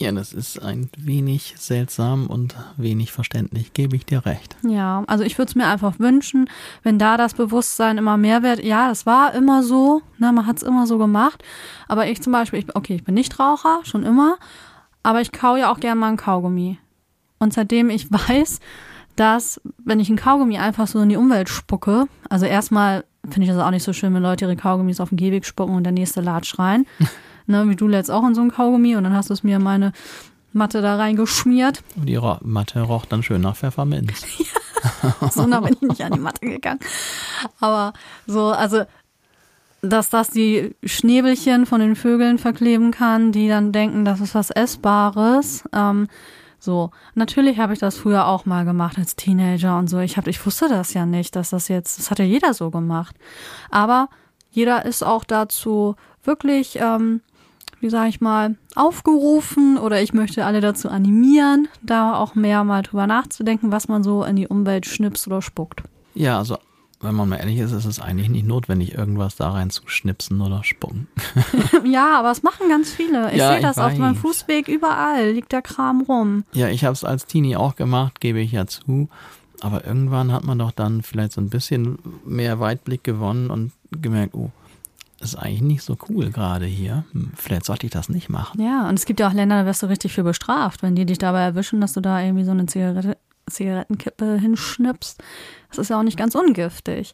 Ja, das ist ein wenig seltsam und wenig verständlich, gebe ich dir recht. Ja, also ich würde es mir einfach wünschen, wenn da das Bewusstsein immer mehr wird. Ja, es war immer so, ne, man hat es immer so gemacht. Aber ich zum Beispiel, ich, okay, ich bin nicht Raucher, schon immer, aber ich kau ja auch gerne mal einen Kaugummi. Und seitdem ich weiß, dass, wenn ich einen Kaugummi einfach so in die Umwelt spucke, also erstmal finde ich das auch nicht so schön, wenn Leute ihre Kaugummis auf den Gehweg spucken und der nächste latscht rein. ne, wie du letzt auch in so ein Kaugummi und dann hast du es mir meine Matte da reingeschmiert. Und die Matte roch dann schön nach Pfefferminz. ja, so nah bin ich nicht an die Matte gegangen. Aber so, also dass das die Schnäbelchen von den Vögeln verkleben kann, die dann denken, das ist was Essbares. Ähm, so, natürlich habe ich das früher auch mal gemacht als Teenager und so. Ich hab, ich wusste das ja nicht, dass das jetzt, das hat ja jeder so gemacht. Aber jeder ist auch dazu wirklich ähm, wie sage ich mal, aufgerufen oder ich möchte alle dazu animieren, da auch mehr mal drüber nachzudenken, was man so in die Umwelt schnipst oder spuckt. Ja, also wenn man mal ehrlich ist, ist es eigentlich nicht notwendig, irgendwas da rein zu schnipsen oder spucken. ja, aber es machen ganz viele. Ich ja, sehe das auf meinem Fußweg überall, liegt der Kram rum. Ja, ich habe es als Teenie auch gemacht, gebe ich ja zu. Aber irgendwann hat man doch dann vielleicht so ein bisschen mehr Weitblick gewonnen und gemerkt, oh, ist eigentlich nicht so cool gerade hier. Hm, vielleicht sollte ich das nicht machen. Ja, und es gibt ja auch Länder, da wirst du richtig für bestraft, wenn die dich dabei erwischen, dass du da irgendwie so eine Zigarette, Zigarettenkippe hinschnippst. Das ist ja auch nicht ganz ungiftig.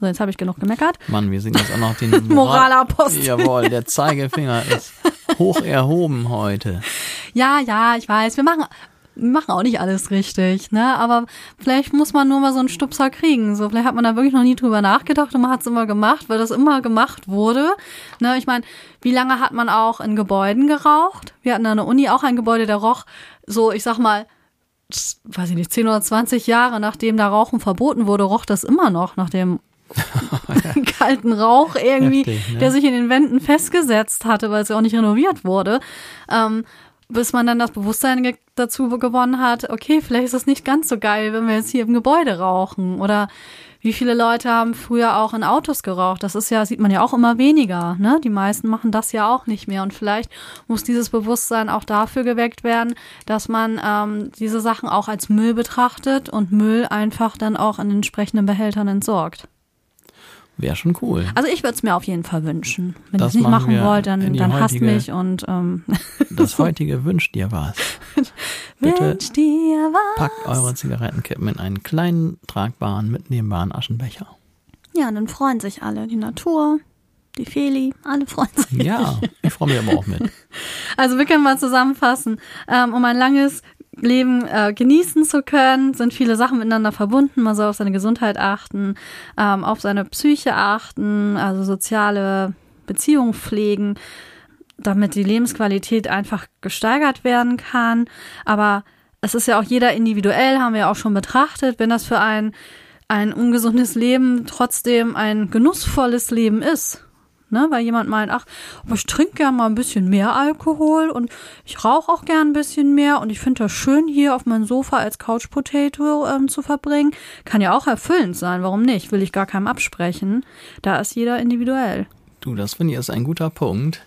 So, jetzt habe ich genug gemeckert. Mann, wir sind jetzt auch noch den Moral Moralapostel. Jawohl, der Zeigefinger ist hoch erhoben heute. Ja, ja, ich weiß. Wir machen machen auch nicht alles richtig, ne? Aber vielleicht muss man nur mal so einen Stupser kriegen. So, vielleicht hat man da wirklich noch nie drüber nachgedacht und man hat es immer gemacht, weil das immer gemacht wurde. Ne? Ich meine, wie lange hat man auch in Gebäuden geraucht? Wir hatten an der Uni auch ein Gebäude, der roch so, ich sag mal, weiß ich nicht, 10 oder 20 Jahre nachdem da Rauchen verboten wurde, roch das immer noch nach dem kalten Rauch irgendwie, Heftig, ne? der sich in den Wänden festgesetzt hatte, weil es ja auch nicht renoviert wurde. Ähm, bis man dann das Bewusstsein dazu gewonnen hat, okay, vielleicht ist das nicht ganz so geil, wenn wir jetzt hier im Gebäude rauchen. Oder wie viele Leute haben früher auch in Autos geraucht? Das ist ja, sieht man ja auch immer weniger. Ne? Die meisten machen das ja auch nicht mehr. Und vielleicht muss dieses Bewusstsein auch dafür geweckt werden, dass man ähm, diese Sachen auch als Müll betrachtet und Müll einfach dann auch in entsprechenden Behältern entsorgt. Wäre schon cool. Also ich würde es mir auf jeden Fall wünschen. Wenn ihr es nicht machen machen wollt, dann, dann hasst mich und ähm, Das heutige wünscht dir was. Bitte wünsch dir was. packt eure Zigarettenkippen in einen kleinen, tragbaren, mitnehmbaren Aschenbecher. Ja, dann freuen sich alle. Die Natur, die Feli, alle freuen sich. Ja, ich freue mich aber auch mit. Also wir können mal zusammenfassen. Ähm, um ein langes Leben äh, genießen zu können, sind viele Sachen miteinander verbunden. Man soll auf seine Gesundheit achten, ähm, auf seine Psyche achten, also soziale Beziehungen pflegen, damit die Lebensqualität einfach gesteigert werden kann. Aber es ist ja auch jeder individuell, haben wir ja auch schon betrachtet, wenn das für ein, ein ungesundes Leben trotzdem ein genussvolles Leben ist. Ne, weil jemand meint, ach, aber ich trinke gern mal ein bisschen mehr Alkohol und ich rauche auch gern ein bisschen mehr und ich finde das schön, hier auf meinem Sofa als Couch Potato ähm, zu verbringen. Kann ja auch erfüllend sein, warum nicht? Will ich gar keinem absprechen. Da ist jeder individuell. Du, das finde ich ist ein guter Punkt.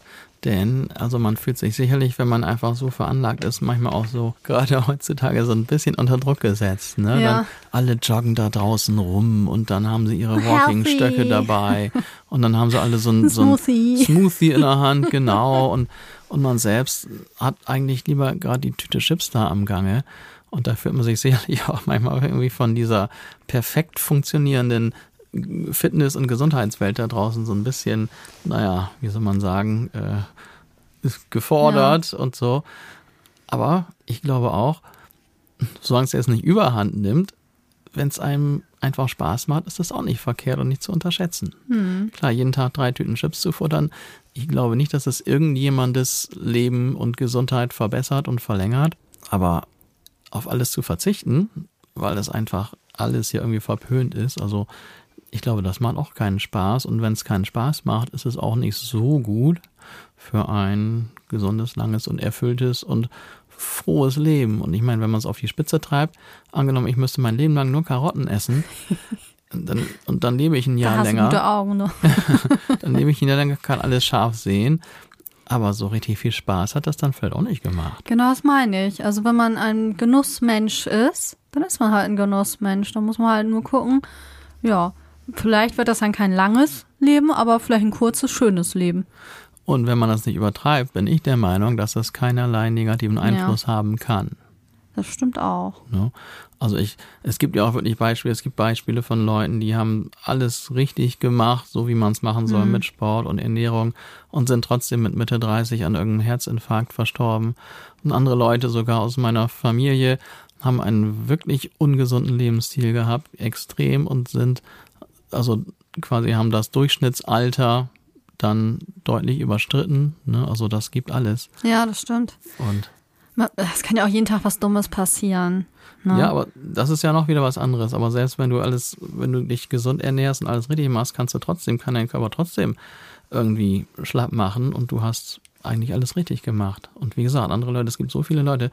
Denn, also man fühlt sich sicherlich, wenn man einfach so veranlagt ist, manchmal auch so, gerade heutzutage, so ein bisschen unter Druck gesetzt. Ne? Ja. Dann alle joggen da draußen rum und dann haben sie ihre Walking-Stöcke dabei und dann haben sie alle so ein, so ein Smoothie. Smoothie in der Hand, genau. Und, und man selbst hat eigentlich lieber gerade die Tüte Chips da am Gange. Und da fühlt man sich sicherlich auch manchmal irgendwie von dieser perfekt funktionierenden Fitness- und Gesundheitswelt da draußen so ein bisschen, naja, wie soll man sagen, äh, ist gefordert und so. Aber ich glaube auch, solange es jetzt nicht überhand nimmt, wenn es einem einfach Spaß macht, ist das auch nicht verkehrt und nicht zu unterschätzen. Klar, jeden Tag drei Tüten Chips zu futtern, ich glaube nicht, dass es irgendjemandes Leben und Gesundheit verbessert und verlängert, aber auf alles zu verzichten, weil das einfach alles hier irgendwie verpönt ist, also ich glaube, das macht auch keinen Spaß und wenn es keinen Spaß macht, ist es auch nicht so gut für ein gesundes, langes und erfülltes und frohes Leben. Und ich meine, wenn man es auf die Spitze treibt, angenommen, ich müsste mein Leben lang nur Karotten essen, dann, und dann lebe ich ein Da Jahr hast du länger, gute Augen. Ne? dann lebe ich ein Jahr länger, kann alles scharf sehen, aber so richtig viel Spaß hat das dann vielleicht auch nicht gemacht. Genau das meine ich. Also wenn man ein Genussmensch ist, dann ist man halt ein Genussmensch. Da muss man halt nur gucken, ja, vielleicht wird das dann kein langes Leben, aber vielleicht ein kurzes, schönes Leben. Und wenn man das nicht übertreibt, bin ich der Meinung, dass das keinerlei negativen Einfluss haben kann. Das stimmt auch. Ne? Also ich, es gibt ja auch wirklich Beispiele, es gibt Beispiele von Leuten, die haben alles richtig gemacht, so wie man es machen soll mit Sport und Ernährung und sind trotzdem mit Mitte 30 an irgendeinem Herzinfarkt verstorben. Und andere Leute sogar aus meiner Familie haben einen wirklich ungesunden Lebensstil gehabt, extrem und sind, also quasi haben das Durchschnittsalter dann deutlich überstritten. Ne? Also das gibt alles. Ja, das stimmt. Und Es kann ja auch jeden Tag was Dummes passieren. Ne? Ja, aber das ist ja noch wieder was anderes. Aber selbst wenn du alles, wenn du dich gesund ernährst und alles richtig machst, kannst du trotzdem, kann dein Körper trotzdem irgendwie schlapp machen und du hast eigentlich alles richtig gemacht. Und wie gesagt, andere Leute, es gibt so viele Leute,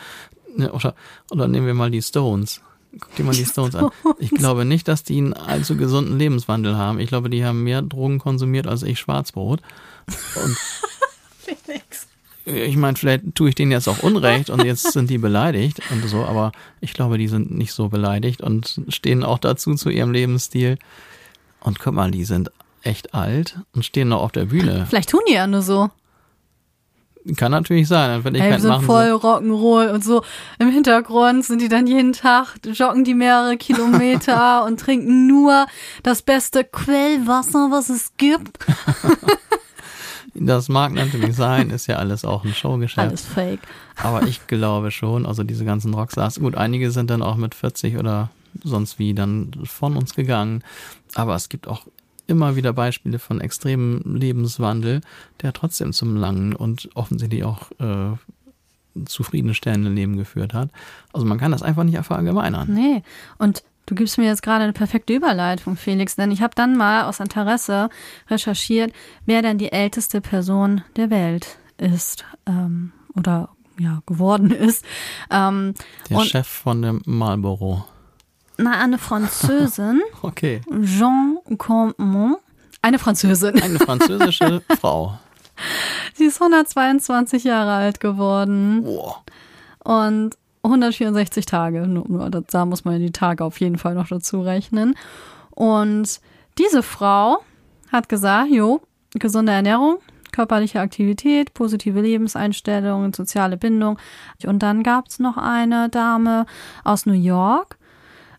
ne, oder, oder nehmen wir mal die Stones. Guck dir mal die Stones an. Ich glaube nicht, dass die einen allzu gesunden Lebenswandel haben. Ich glaube, die haben mehr Drogen konsumiert als ich Schwarzbrot. Und Felix. ich meine, vielleicht tue ich denen jetzt auch Unrecht und jetzt sind die beleidigt und so, aber ich glaube, die sind nicht so beleidigt und stehen auch dazu zu ihrem Lebensstil. Und guck mal, die sind echt alt und stehen noch auf der Bühne. Vielleicht tun die ja nur so. Kann natürlich sein. In Ey, wir Wirklichkeit sind machen voll sie, Rock'n'Roll und so. Im Hintergrund sind die dann jeden Tag, joggen die mehrere Kilometer und trinken nur das beste Quellwasser, was es gibt. das mag natürlich sein, ist ja alles auch ein Showgeschäft. Alles fake. Aber ich glaube schon, also diese ganzen Rockstars, gut, einige sind dann auch mit 40 oder sonst wie dann von uns gegangen. Aber es gibt auch immer wieder Beispiele von extremem Lebenswandel, der trotzdem zum langen und offensichtlich auch äh, zufriedenstellenden Leben geführt hat. Also man kann das einfach nicht verallgemeinern. Nee. Und du gibst mir jetzt gerade eine perfekte Überleitung, Felix, denn ich habe dann mal aus Interesse recherchiert, wer denn die älteste Person der Welt ist ähm, oder ja geworden ist. Ähm, Der Chef von dem Marlboro. Na, eine Französin, Okay. Jean Comont, eine Französin. Eine französische Frau. Sie ist 122 Jahre alt geworden Boah. und 164 Tage. Nur, nur, da muss man die Tage auf jeden Fall noch dazu rechnen. Und diese Frau hat gesagt, jo, gesunde Ernährung, körperliche Aktivität, positive Lebenseinstellungen, soziale Bindung. Und dann gab es noch eine Dame aus New York,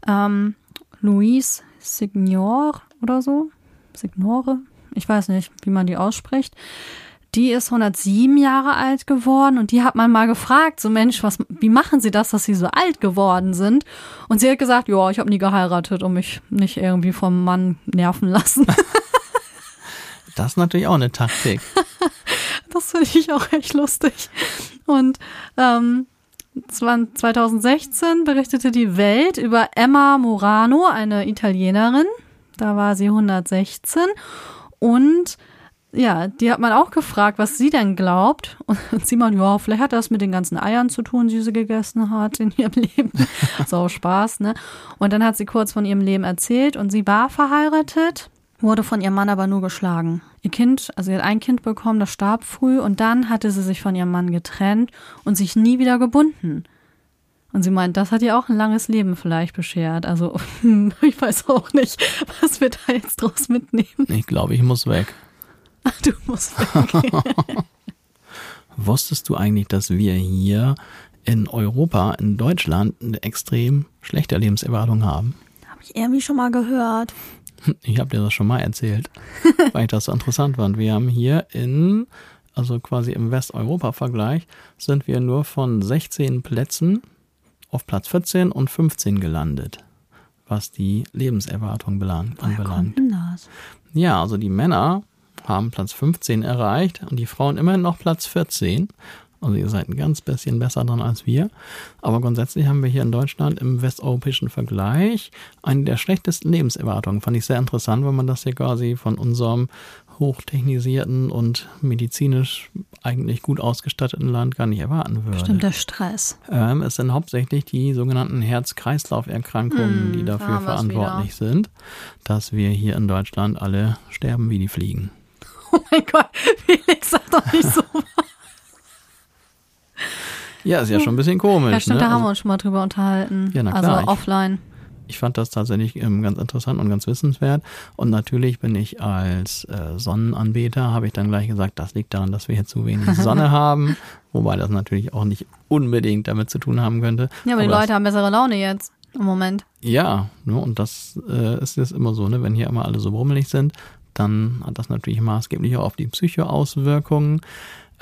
ähm, Louise Signor oder so. Signore, ich weiß nicht, wie man die ausspricht. Die ist 107 Jahre alt geworden und die hat man mal gefragt, so Mensch, was, wie machen Sie das, dass Sie so alt geworden sind? Und sie hat gesagt, ja, ich habe nie geheiratet und mich nicht irgendwie vom Mann nerven lassen. Das ist natürlich auch eine Taktik. das finde ich auch echt lustig. Und ähm, 2016 berichtete die Welt über Emma Morano, eine Italienerin. Da war sie 116 und ja, die hat man auch gefragt, was sie denn glaubt. Und sie meint, ja, vielleicht hat das mit den ganzen Eiern zu tun, die sie gegessen hat in ihrem Leben. so Spaß, ne? Und dann hat sie kurz von ihrem Leben erzählt und sie war verheiratet, wurde von ihrem Mann aber nur geschlagen. Ihr Kind, also sie hat ein Kind bekommen, das starb früh und dann hatte sie sich von ihrem Mann getrennt und sich nie wieder gebunden. Und sie meint, das hat ihr auch ein langes Leben vielleicht beschert. Also ich weiß auch nicht, was wir da jetzt draus mitnehmen. Ich glaube, ich muss weg. Ach, du musst weg. Wusstest du eigentlich, dass wir hier in Europa, in Deutschland, eine extrem schlechte Lebenserwartung haben? Habe ich irgendwie schon mal gehört. Ich habe dir das schon mal erzählt, weil ich das so interessant fand. Wir haben hier in, also quasi im Westeuropa-Vergleich, sind wir nur von 16 Plätzen auf Platz 14 und 15 gelandet, was die Lebenserwartung Woher anbelangt. kommt denn das? Ja, also die Männer haben Platz 15 erreicht und die Frauen immerhin noch Platz 14. Also ihr seid ein ganz bisschen besser dran als wir. Aber grundsätzlich haben wir hier in Deutschland im westeuropäischen Vergleich eine der schlechtesten Lebenserwartungen. Fand ich sehr interessant, weil man das hier quasi von unserem hochtechnisierten und medizinisch eigentlich gut ausgestatteten Land gar nicht erwarten würde. Stimmt, der Stress. Ähm, es sind hauptsächlich die sogenannten Herz-Kreislauf-Erkrankungen, Hm, die da dafür verantwortlich sind, dass wir hier in Deutschland alle sterben wie die Fliegen. Oh mein Gott, Felix, sag doch nicht so. Ja, ist ja schon ein bisschen komisch. Ja, stimmt, ne? da haben Also wir uns schon mal drüber unterhalten. Ja, na also klar, ich- offline. ich fand das tatsächlich ähm, ganz interessant und ganz wissenswert. Und natürlich bin ich als äh, Sonnenanbeter, habe ich dann gleich gesagt, das liegt daran, dass wir hier zu wenig Sonne haben. Wobei das natürlich auch nicht unbedingt damit zu tun haben könnte. Ja, aber die das- Leute haben bessere Laune jetzt im Moment. Ja, ne, und das äh, ist jetzt immer so, ne, wenn hier immer alle so brummelig sind, dann hat das natürlich maßgeblich auch auf die Psyche Auswirkungen.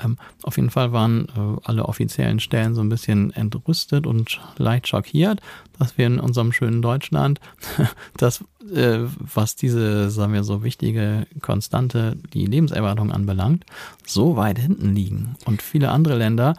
Ähm, auf jeden Fall waren äh, alle offiziellen Stellen so ein bisschen entrüstet und leicht schockiert, dass wir in unserem schönen Deutschland, das, äh, was diese, sagen wir so, wichtige Konstante, die Lebenserwartung anbelangt, so weit hinten liegen. Und viele andere Länder,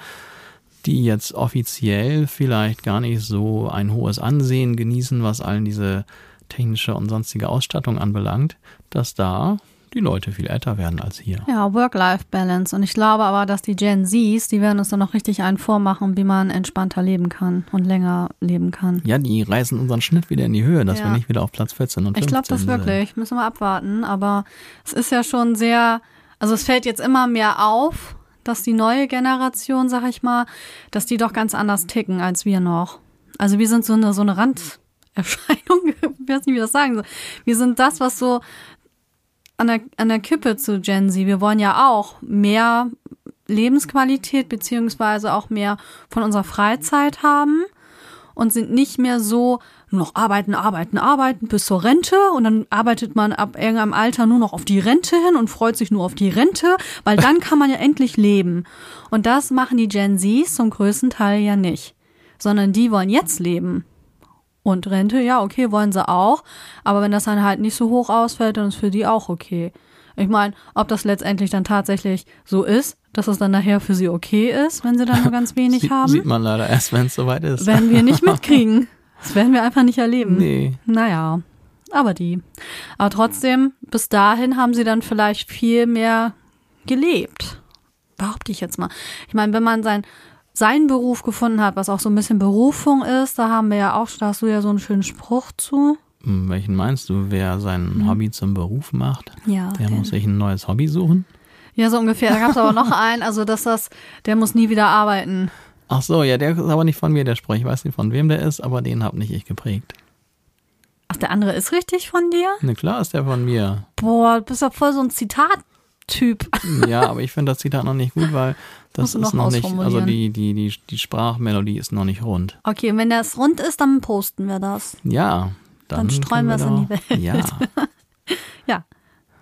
die jetzt offiziell vielleicht gar nicht so ein hohes Ansehen genießen, was allen diese technische und sonstige Ausstattung anbelangt, dass da die Leute viel älter werden als hier. Ja, Work-Life-Balance. Und ich glaube aber, dass die Gen Zs, die werden uns dann noch richtig einen vormachen, wie man entspannter leben kann und länger leben kann. Ja, die reißen unseren Schnitt wieder in die Höhe, dass Ja. wir nicht wieder auf Platz 14 und 15 Ich glaube das sind. wirklich. Müssen wir abwarten. Aber es ist ja schon sehr, also es fällt jetzt immer mehr auf, dass die neue Generation, sag ich mal, dass die doch ganz anders ticken als wir noch. Also wir sind so eine, so eine Randerscheinung. Ich weiß nicht, wie das sagen soll. Wir sind das, was so an der, an der Kippe zu Gen Z. Wir wollen ja auch mehr Lebensqualität beziehungsweise auch mehr von unserer Freizeit haben und sind nicht mehr so noch arbeiten, arbeiten, arbeiten bis zur Rente und dann arbeitet man ab irgendeinem Alter nur noch auf die Rente hin und freut sich nur auf die Rente, weil dann kann man ja endlich leben. Und das machen die Gen Zs zum größten Teil ja nicht, sondern die wollen jetzt leben. Und Rente, ja, okay, wollen sie auch, aber wenn das dann halt nicht so hoch ausfällt, dann ist für die auch okay. Ich meine, ob das letztendlich dann tatsächlich so ist, dass es dann nachher für sie okay ist, wenn sie dann nur ganz wenig Sie, haben, Sieht man leider erst, wenn es soweit ist. werden wir nicht mitkriegen. Das werden wir einfach nicht erleben. nee. Naja, aber die. Aber trotzdem, bis dahin haben sie dann vielleicht viel mehr gelebt. Behaupte ich jetzt mal. Ich meine, wenn man sein, seinen Beruf gefunden hat, was auch so ein bisschen Berufung ist, da haben wir ja auch, da hast du ja so einen schönen Spruch zu. Hm, Welchen meinst du, wer sein Mhm. Hobby zum Beruf macht? Ja, Der den- muss sich ein neues Hobby suchen? ja, so ungefähr. Da gab es aber noch einen, also dass das, der muss nie wieder arbeiten. Ach so, ja, der ist aber nicht von mir, der Spruch. Ich weiß nicht, von wem der ist, aber den habe nicht ich geprägt. Ach, der andere ist richtig von dir? Na klar ist der von mir. Boah, du bist ja voll so ein Zitattyp. Ja, aber ich finde das Zitat noch nicht gut, weil das ist noch noch nicht, also die, die, die, die Sprachmelodie ist noch nicht rund. Okay, und wenn das rund ist, dann posten wir das. Ja, dann, Dann streuen wir es in die Welt. Ja, Ja.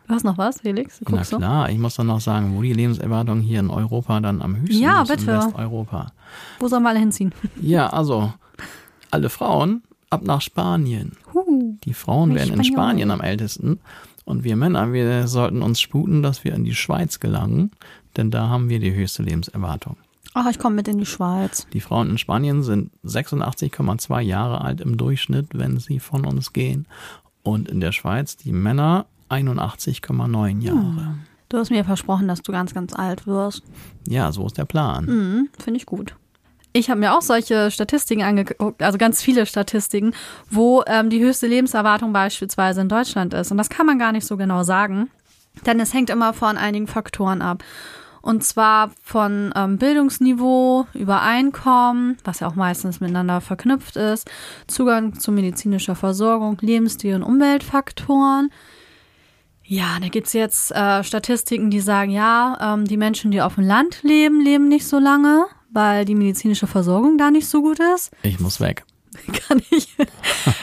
Du hast noch was, Felix? Du na guckst so? klar. Ich muss dann noch sagen, wo die Lebenserwartung hier in Europa dann am höchsten Ja, ist, in bitte. Westeuropa. Wo sollen wir alle hinziehen? Ja, also alle Frauen ab nach Spanien. Huh. Die Frauen werden in. Spanien am ältesten. Und wir Männer, wir sollten uns sputen, dass wir in die Schweiz gelangen, denn da haben wir die höchste Lebenserwartung. Ach, ich komme mit in die Schweiz. Die Frauen in Spanien sind 86,2 Jahre alt im Durchschnitt, wenn sie von uns gehen. Und in der Schweiz die Männer 81,9 Jahre. Du hast mir versprochen, dass du ganz, ganz alt wirst. Ja, so ist der Plan. Mhm, Finde ich gut. Ich habe mir auch solche Statistiken angeguckt, also ganz viele Statistiken, wo ähm, die höchste Lebenserwartung beispielsweise in Deutschland ist. Und das kann man gar nicht so genau sagen, denn es hängt immer von einigen Faktoren ab. Und zwar von ähm, Bildungsniveau über Einkommen, was ja auch meistens miteinander verknüpft ist, Zugang zu medizinischer Versorgung, Lebensstil und Umweltfaktoren. Ja, da gibt's jetzt äh, Statistiken, die sagen, ja, ähm, die Menschen, die auf dem Land leben, leben nicht so lange, weil die medizinische Versorgung da nicht so gut ist. Ich muss weg. Kann ich,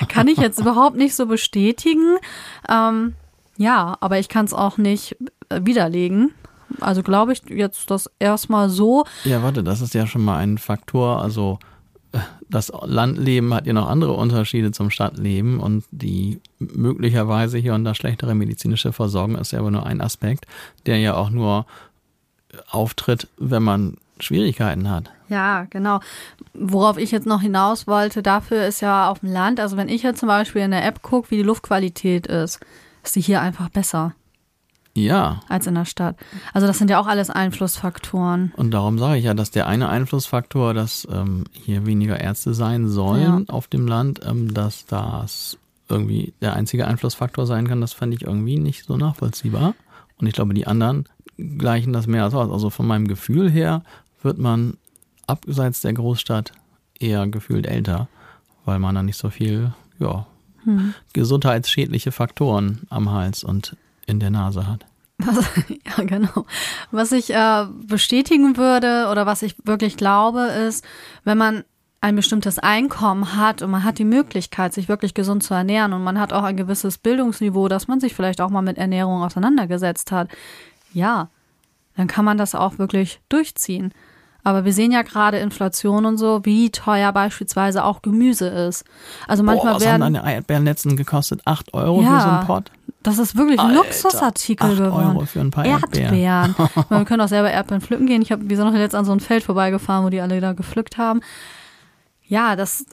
kann ich jetzt überhaupt nicht so bestätigen. Ähm, ja, aber ich kann es auch nicht äh, widerlegen. Also glaube ich jetzt das erstmal so. Ja, warte, das ist ja schon mal ein Faktor. Also äh, das Landleben hat ja noch andere Unterschiede zum Stadtleben und die möglicherweise hier und da schlechtere medizinische Versorgung ist ja aber nur ein Aspekt, der ja auch nur auftritt, wenn man Schwierigkeiten hat. Ja, genau. Worauf ich jetzt noch hinaus wollte, dafür ist ja auf dem Land, also wenn ich jetzt zum Beispiel in der App gucke, wie die Luftqualität ist, ist die hier einfach besser Ja, als in der Stadt. Also das sind ja auch alles Einflussfaktoren. und darum sage ich ja, dass der eine Einflussfaktor, dass ähm, hier weniger Ärzte sein sollen auf dem Land, ähm, dass das irgendwie der einzige Einflussfaktor sein kann, das fand ich irgendwie nicht so nachvollziehbar. Und ich glaube, die anderen gleichen das mehr als aus. Also von meinem Gefühl her wird man abseits der Großstadt eher gefühlt älter, weil man dann nicht so viel, ja, gesundheitsschädliche Faktoren am Hals und in der Nase hat. Was, ja, genau. Was ich äh, bestätigen würde oder was ich wirklich glaube, ist, wenn man ein bestimmtes Einkommen hat und man hat die Möglichkeit, sich wirklich gesund zu ernähren und man hat auch ein gewisses Bildungsniveau, dass man sich vielleicht auch mal mit Ernährung auseinandergesetzt hat, ja, dann kann man das auch wirklich durchziehen. Aber wir sehen ja gerade Inflation und so, wie teuer beispielsweise auch Gemüse ist. Also manchmal Boah, was haben werden deine Erdbeeren letzten gekostet? 8 Euro für Ja. so einen Pott? Das ist wirklich ein Alter, Luxusartikel acht geworden. Euro für ein paar Erdbeeren. Erdbeeren. Wir können auch selber Erdbeeren pflücken gehen. Ich habe, wir sind noch letztens an so einem Feld vorbeigefahren, wo die alle da gepflückt haben. Ja, das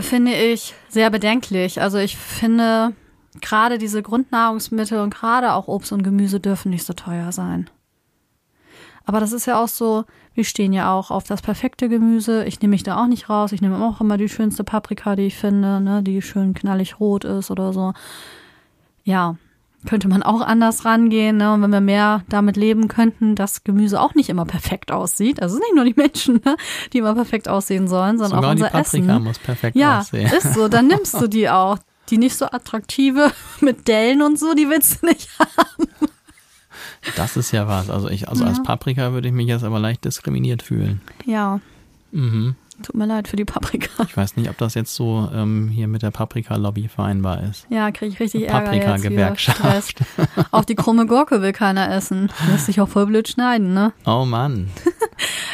finde ich sehr bedenklich. Also ich finde, gerade diese Grundnahrungsmittel und gerade auch Obst und Gemüse dürfen nicht so teuer sein. Aber das ist ja auch so, wir stehen ja auch auf das perfekte Gemüse. Ich nehme mich da auch nicht raus. Ich nehme auch immer die schönste Paprika, die ich finde, ne, die schön knallig rot ist oder so. Ja, könnte man auch anders rangehen, ne? Und wenn wir mehr damit leben könnten, dass Gemüse auch nicht immer perfekt aussieht. Also es sind nicht nur die Menschen, ne, die immer perfekt aussehen sollen, sondern Sogar auch die unser Paprika Essen. muss perfekt Ja, aussehen. ist so. Dann nimmst du die auch. Die nicht so attraktive mit Dellen und so, die willst du nicht haben. Das ist ja was. Also ich, also als Paprika würde ich mich jetzt aber leicht diskriminiert fühlen. Ja, Mhm. tut mir leid für die Paprika. Ich weiß nicht, ob das jetzt so ähm, hier mit der Paprika-Lobby vereinbar ist. Ja, kriege ich richtig Ärger Paprika-Gewerkschaft. Auch die krumme Gurke will keiner essen. Lässt sich auch voll blöd schneiden, ne? Oh Mann.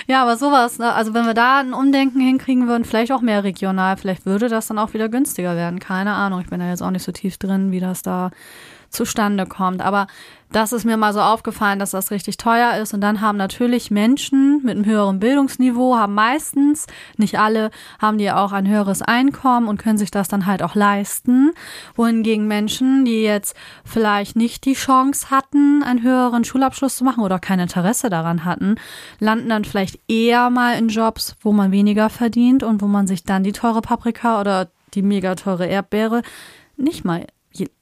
Ja, aber sowas, ne? also wenn wir da ein Umdenken hinkriegen würden, vielleicht auch mehr regional, vielleicht würde das dann auch wieder günstiger werden. Keine Ahnung, ich bin da jetzt auch nicht so tief drin, wie das da zustande kommt. Aber das ist mir mal so aufgefallen, dass das richtig teuer ist. Und dann haben natürlich Menschen mit einem höheren Bildungsniveau, haben meistens, nicht alle, haben die auch ein höheres Einkommen und können sich das dann halt auch leisten. Wohingegen Menschen, die jetzt vielleicht nicht die Chance hatten, einen höheren Schulabschluss zu machen oder kein Interesse daran hatten, landen dann vielleicht eher mal in Jobs, wo man weniger verdient und wo man sich dann die teure Paprika oder die mega teure Erdbeere nicht mal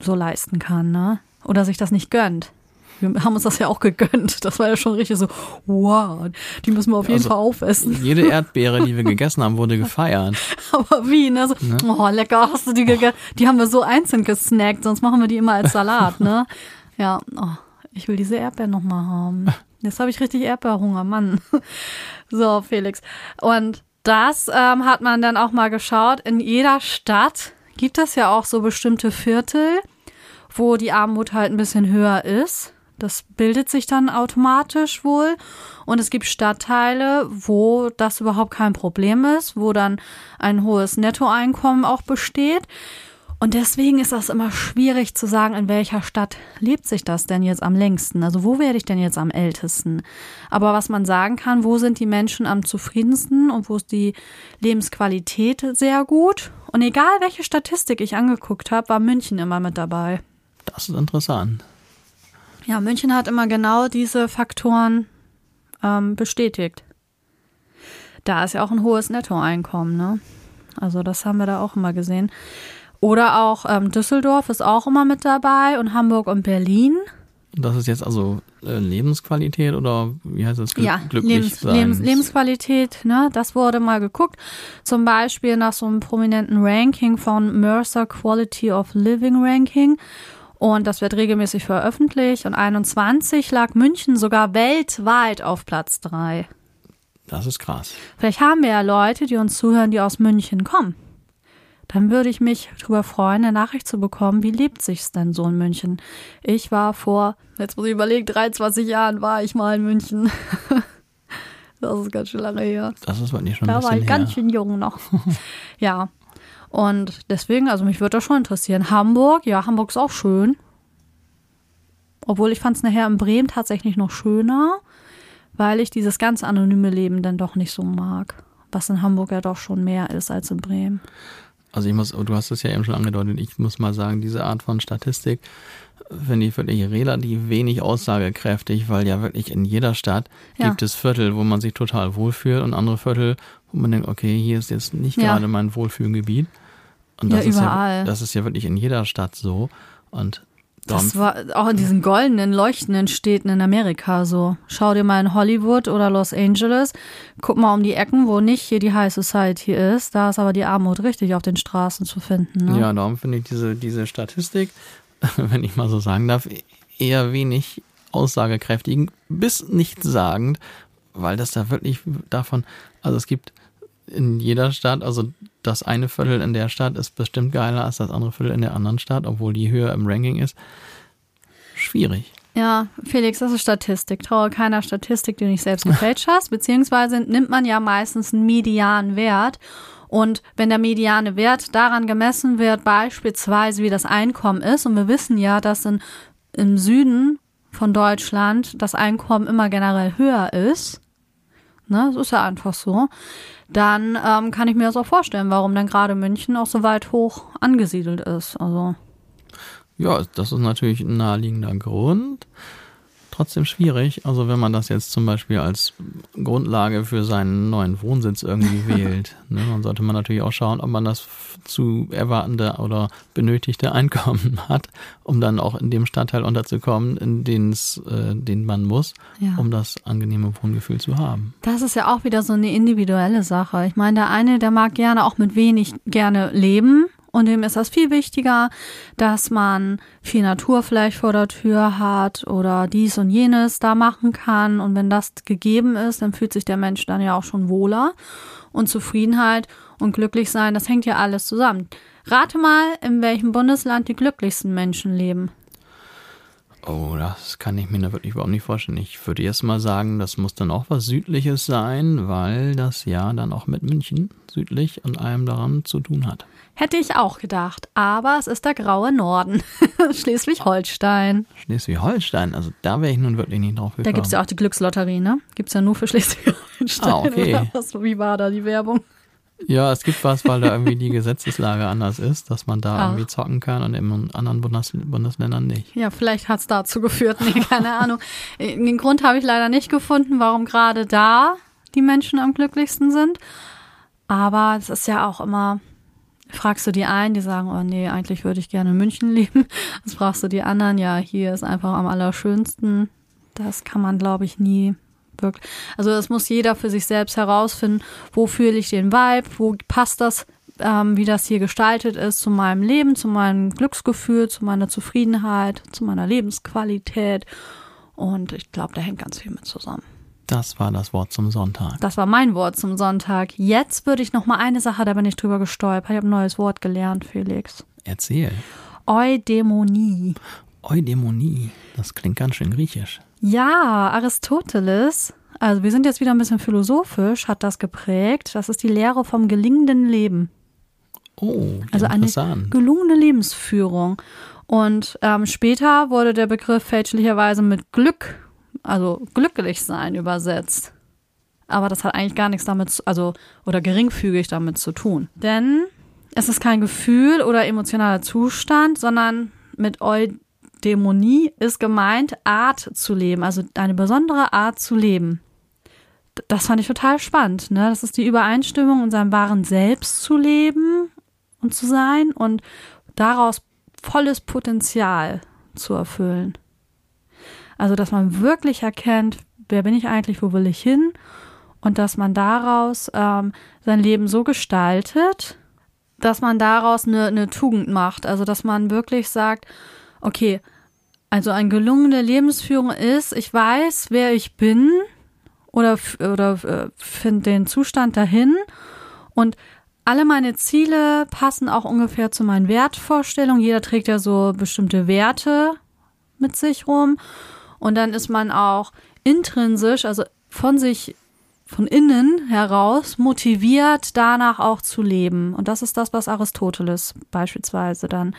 so leisten kann, ne? Oder sich das nicht gönnt. Wir haben uns das ja auch gegönnt. Das war ja schon richtig so, wow, die müssen wir auf jeden Also, Fall aufessen. Jede Erdbeere, die wir gegessen haben, wurde gefeiert. Aber wie, ne? So, Ne? Oh, lecker, hast du die gegessen? Die haben wir so einzeln gesnackt, sonst machen wir die immer als Salat, ne? Ja, oh, ich will diese Erdbeeren nochmal haben. Jetzt habe ich richtig Erdbeerhunger, Mann. So, Felix. Und das ähm, hat man dann auch mal geschaut. In jeder Stadt gibt es ja auch so bestimmte Viertel, wo die Armut halt ein bisschen höher ist. Das bildet sich dann automatisch wohl. Und es gibt Stadtteile, wo das überhaupt kein Problem ist, wo dann ein hohes Nettoeinkommen auch besteht. Und deswegen ist das immer schwierig zu sagen, in welcher Stadt lebt sich das denn jetzt am längsten? Also wo werde ich denn jetzt am ältesten? Aber was man sagen kann, wo sind die Menschen am zufriedensten und wo ist die Lebensqualität sehr gut? Und egal welche Statistik ich angeguckt habe, war München immer mit dabei. Das ist interessant. Ja, München hat immer genau diese Faktoren ähm, bestätigt. Da ist ja auch ein hohes Nettoeinkommen, ne? Also das haben wir da auch immer gesehen. Oder auch ähm, Düsseldorf ist auch immer mit dabei und Hamburg und Berlin. Das ist jetzt also äh, Lebensqualität oder wie heißt das? Glück, ja, glücklich Lebens, sein. Lebens, Lebensqualität, ne? Das wurde mal geguckt. Zum Beispiel nach so einem prominenten Ranking von Mercer Quality of Living Ranking. Und das wird regelmäßig veröffentlicht. Und 21 lag München sogar weltweit auf Platz drei. Das ist krass. Vielleicht haben wir ja Leute, die uns zuhören, die aus München kommen. Dann würde ich mich darüber freuen, eine Nachricht zu bekommen, wie lebt sich's denn so in München? Ich war vor, jetzt muss ich überlegen, 23 Jahren war ich mal in München. Das ist ganz schön lange her. Das ist wirklich schon ein Da war bisschen ich ganz her. schön jung noch. ja. Und deswegen, also mich würde das schon interessieren. Hamburg, ja, Hamburg ist auch schön. Obwohl ich fand es nachher in Bremen tatsächlich noch schöner, weil ich dieses ganz anonyme Leben dann doch nicht so mag. Was in Hamburg ja doch schon mehr ist als in Bremen. Also ich muss, du hast es ja eben schon angedeutet, ich muss mal sagen, diese Art von Statistik finde ich wirklich relativ wenig aussagekräftig, weil ja wirklich in jeder Stadt Ja. gibt es Viertel, wo man sich total wohlfühlt und andere Viertel, wo man denkt, okay, hier ist jetzt nicht Ja. gerade mein Wohlfühlgebiet. Und Ja, das ist überall. ja, das ist ja wirklich in jeder Stadt so. Und Das war auch in diesen goldenen, leuchtenden Städten in Amerika so. Schau dir mal in Hollywood oder Los Angeles. Guck mal um die Ecken, wo nicht hier die High Society ist. Da ist aber die Armut richtig auf den Straßen zu finden. Ne? Ja, darum finde ich diese, diese Statistik, wenn ich mal so sagen darf, eher wenig aussagekräftig, bis nichtssagend, weil das da wirklich davon, also es gibt in jeder Stadt, also das eine Viertel in der Stadt ist bestimmt geiler als das andere Viertel in der anderen Stadt, obwohl die höher im Ranking ist. Schwierig. Ja, Felix, das ist Statistik. Traue keiner Statistik, die du nicht selbst gefälscht hast. Beziehungsweise nimmt man ja meistens einen Medianwert. Und wenn der mediane Wert daran gemessen wird, beispielsweise wie das Einkommen ist, und wir wissen ja, dass in, im Süden von Deutschland das Einkommen immer generell höher ist, ne, das ist ja einfach so, dann ähm, kann ich mir das auch vorstellen, warum dann gerade München auch so weit hoch angesiedelt ist. Also Ja, das ist natürlich ein naheliegender Grund. Trotzdem schwierig. Also wenn man das jetzt zum Beispiel als Grundlage für seinen neuen Wohnsitz irgendwie wählt, ne, dann sollte man natürlich auch schauen, ob man das zu erwartende oder benötigte Einkommen hat, um dann auch in dem Stadtteil unterzukommen, in den es, äh, den man muss, Ja. um das angenehme Wohngefühl zu haben. Das ist ja auch wieder so eine individuelle Sache. Ich meine, der eine, der mag gerne auch mit wenig gerne leben. Und dem ist das viel wichtiger, dass man viel Natur vielleicht vor der Tür hat oder dies und jenes da machen kann. Und wenn das gegeben ist, dann fühlt sich der Mensch dann ja auch schon wohler. Und Zufriedenheit und glücklich sein, das hängt ja alles zusammen. Rate mal, in welchem Bundesland die glücklichsten Menschen leben. Oh, das kann ich mir da wirklich überhaupt nicht vorstellen. Ich würde jetzt mal sagen, das muss dann auch was Südliches sein, weil das ja dann auch mit München südlich und allem daran zu tun hat. Hätte ich auch gedacht. Aber es ist der graue Norden. Schleswig-Holstein. Schleswig-Holstein, also da wäre ich nun wirklich nicht drauf gekommen. Da gibt's ja auch die Glückslotterie, ne? Gibt's ja nur für Schleswig-Holstein. Ah, okay. Was, wie war da die Werbung? Ja, es gibt was, weil da irgendwie die Gesetzeslage anders ist, dass man da Ach. irgendwie zocken kann und in anderen Bundes Bundesländern nicht. Ja, vielleicht hat's dazu geführt. Nee, keine Ahnung. Den Grund habe ich leider nicht gefunden, warum gerade da die Menschen am glücklichsten sind. Aber es ist ja auch immer fragst du die einen, die sagen, oh nee, eigentlich würde ich gerne in München leben. Das fragst du die anderen, ja, hier ist einfach am allerschönsten. Das kann man, glaube ich, nie wirklich. Also das muss jeder für sich selbst herausfinden, wo fühle ich den Vibe, wo passt das, ähm, wie das hier gestaltet ist zu meinem Leben, zu meinem Glücksgefühl, zu meiner Zufriedenheit, zu meiner Lebensqualität. Und ich glaube, da hängt ganz viel mit zusammen. Das war das Wort zum Sonntag. Das war mein Wort zum Sonntag. Jetzt würde ich noch mal eine Sache, da bin ich drüber gestolpert. Ich habe ein neues Wort gelernt, Felix. Erzähl. Eudämonie. Eudämonie. Das klingt ganz schön griechisch. Ja, Aristoteles, also wir sind jetzt wieder ein bisschen philosophisch, hat das geprägt. Das ist die Lehre vom gelingenden Leben. Oh, Also eine gelungene Lebensführung. Und ähm, später wurde der Begriff fälschlicherweise mit Glück, also glücklich sein, übersetzt. Aber das hat eigentlich gar nichts damit, zu- also oder geringfügig damit zu tun. Denn es ist kein Gefühl oder emotionaler Zustand, sondern mit Eudämonie ist gemeint, Art zu leben, also eine besondere Art zu leben. Das fand ich total spannend. Ne? Das ist die Übereinstimmung, in seinem wahren Selbst zu leben und zu sein und daraus volles Potenzial zu erfüllen. Also, dass man wirklich erkennt, wer bin ich eigentlich, wo will ich hin und dass man daraus ähm, sein Leben so gestaltet, dass man daraus eine, eine Tugend macht. Also, dass man wirklich sagt, okay, also eine gelungene Lebensführung ist, ich weiß, wer ich bin oder, oder äh, finde den Zustand dahin und alle meine Ziele passen auch ungefähr zu meinen Wertvorstellungen. Jeder trägt ja so bestimmte Werte mit sich rum. Und dann ist man auch intrinsisch, also von sich, von innen heraus motiviert, danach auch zu leben. Und das ist das, was Aristoteles beispielsweise dann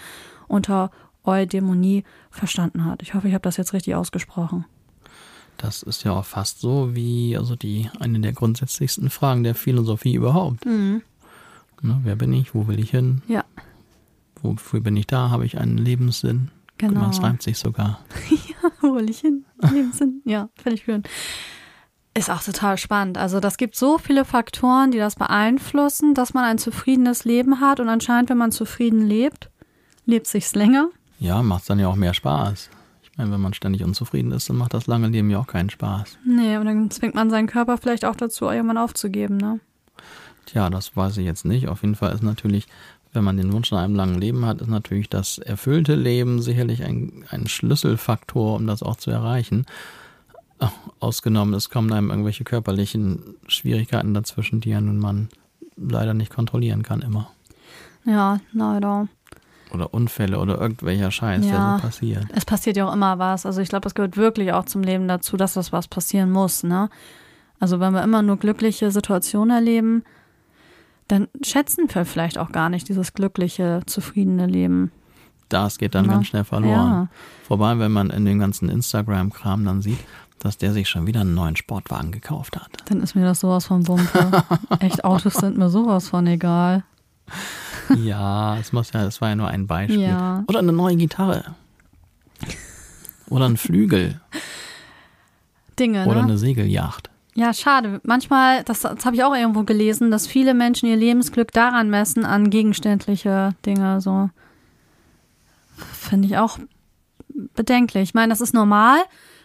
unter Eudämonie verstanden hat. Ich hoffe, ich habe das jetzt richtig ausgesprochen. Das ist ja auch fast so wie also die eine der grundsätzlichsten Fragen der Philosophie überhaupt. Ne, wer bin ich? Wo will ich hin? Ja, Wofür bin ich da? Habe ich einen Lebenssinn? Guck genau. mal, Es reimt sich sogar. Wo will ich hin? Lebenssinn. Ja, völlig schön. Ist auch total spannend. Also das gibt so viele Faktoren, die das beeinflussen, dass man ein zufriedenes Leben hat und anscheinend, wenn man zufrieden lebt, lebt sich's länger. Ja, macht dann ja auch mehr Spaß. Ich meine, wenn man ständig unzufrieden ist, dann macht das lange Leben ja auch keinen Spaß. Nee, und dann zwingt man seinen Körper vielleicht auch dazu, irgendwann aufzugeben, ne? Tja, das weiß ich jetzt nicht. Auf jeden Fall ist natürlich, wenn man den Wunsch nach einem langen Leben hat, ist natürlich das erfüllte Leben sicherlich ein, ein Schlüsselfaktor, um das auch zu erreichen. Ausgenommen, es kommen einem irgendwelche körperlichen Schwierigkeiten dazwischen, die ja nun man leider nicht kontrollieren kann immer. Ja, leider. Oder Unfälle oder irgendwelcher Scheiß, der Ja. so passiert. Es passiert ja auch immer was. Also ich glaube, das gehört wirklich auch zum Leben dazu, dass das was passieren muss, ne? Also wenn wir immer nur glückliche Situationen erleben, dann schätzen wir vielleicht auch gar nicht dieses glückliche, zufriedene Leben. Das geht dann Ja. ganz schnell verloren. Ja. Vorbei, wenn man in dem ganzen Instagram-Kram dann sieht, dass der sich schon wieder einen neuen Sportwagen gekauft hat. Dann ist mir das sowas von Wumpe. Echt, Autos sind mir sowas von egal. Ja, es muss ja, es war ja nur ein Beispiel. Ja. Oder eine neue Gitarre. Oder ein Flügel. Dinge, Oder ne? eine Segelyacht. Ja, schade. Manchmal, das, das habe ich auch irgendwo gelesen, dass viele Menschen ihr Lebensglück daran messen, an gegenständliche Dinge. So finde ich auch bedenklich. Ich meine, das ist normal,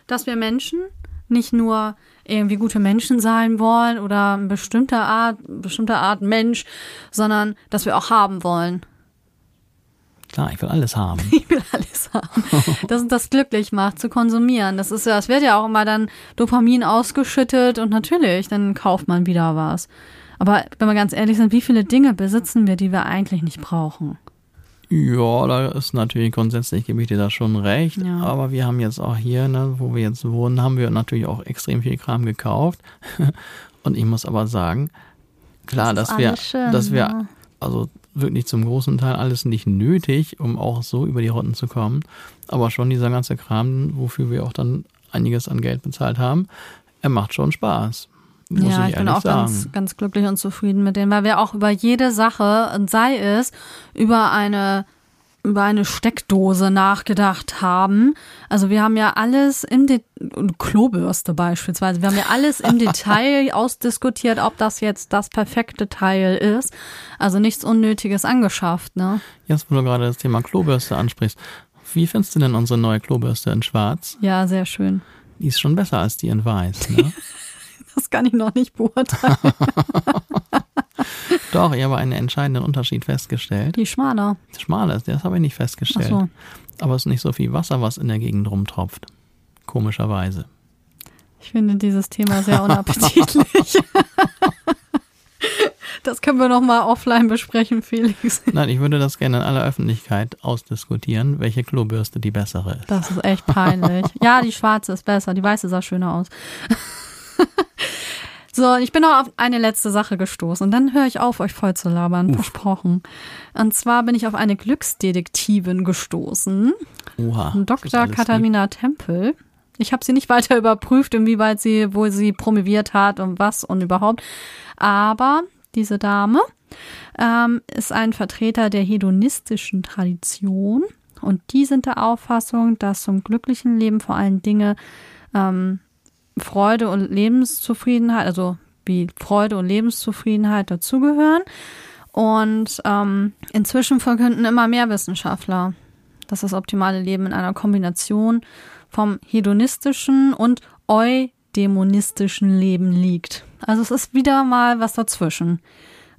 dass wir Menschen nicht nur irgendwie gute Menschen sein wollen oder eine bestimmte Art, bestimmte Art Mensch, sondern dass wir auch haben wollen. Klar, ich will alles haben. Ich will alles haben. Dass uns das glücklich macht, zu konsumieren. Das ist ja, es wird ja auch immer dann Dopamin ausgeschüttet und natürlich, dann kauft man wieder was. Aber wenn wir ganz ehrlich sind, wie viele Dinge besitzen wir, die wir eigentlich nicht brauchen? Ja, da ist natürlich grundsätzlich, gebe ich dir da schon recht. Ja. Aber wir haben jetzt auch hier, ne, wo wir jetzt wohnen, haben wir natürlich auch extrem viel Kram gekauft. Und ich muss aber sagen, klar, Das dass wir, schön, dass wir ja. also wirklich zum großen Teil alles nicht nötig, um auch so über die Runden zu kommen. Aber schon dieser ganze Kram, wofür wir auch dann einiges an Geld bezahlt haben, er macht schon Spaß. Muss ja, ich, ich bin auch sagen. ganz, ganz glücklich und zufrieden mit denen, weil wir auch über jede Sache, sei es über eine über eine Steckdose nachgedacht haben. Also wir haben ja alles im De Klobürste beispielsweise. Wir haben ja alles im Detail ausdiskutiert, ob das jetzt das perfekte Teil ist. Also nichts Unnötiges angeschafft, ne? Jetzt, wo du gerade das Thema Klobürste ansprichst, wie findest du denn unsere neue Klobürste in Schwarz? Ja, sehr schön. Die ist schon besser als die in Weiß, ne? das kann ich noch nicht beurteilen. Doch, ich habe einen entscheidenden Unterschied festgestellt. Die schmaler. Schmaler ist, das habe ich nicht festgestellt. Ach so. Aber es ist nicht so viel Wasser, was in der Gegend rumtropft. Komischerweise. Ich finde dieses Thema sehr unappetitlich. das können wir nochmal offline besprechen, Felix. Nein, ich würde das gerne in aller Öffentlichkeit ausdiskutieren, welche Klobürste die bessere ist. Das ist echt peinlich. Ja, die schwarze ist besser, die weiße sah schöner aus. So, ich bin noch auf eine letzte Sache gestoßen und dann höre ich auf, euch voll zu labern, Uff. versprochen. Und zwar bin ich auf eine Glücksdetektivin gestoßen. Oha. Dr. Katharina lieb. Tempel. Ich habe sie nicht weiter überprüft, inwieweit sie, wo sie promoviert hat und was und überhaupt. Aber diese Dame ähm, ist ein Vertreter der hedonistischen Tradition und die sind der Auffassung, dass zum glücklichen Leben vor allen Dingen ähm, Freude und Lebenszufriedenheit, also wie Freude und Lebenszufriedenheit dazugehören. Und ähm, inzwischen verkünden immer mehr Wissenschaftler, dass das optimale Leben in einer Kombination vom hedonistischen und eudämonistischen Leben liegt. Also es ist wieder mal was dazwischen.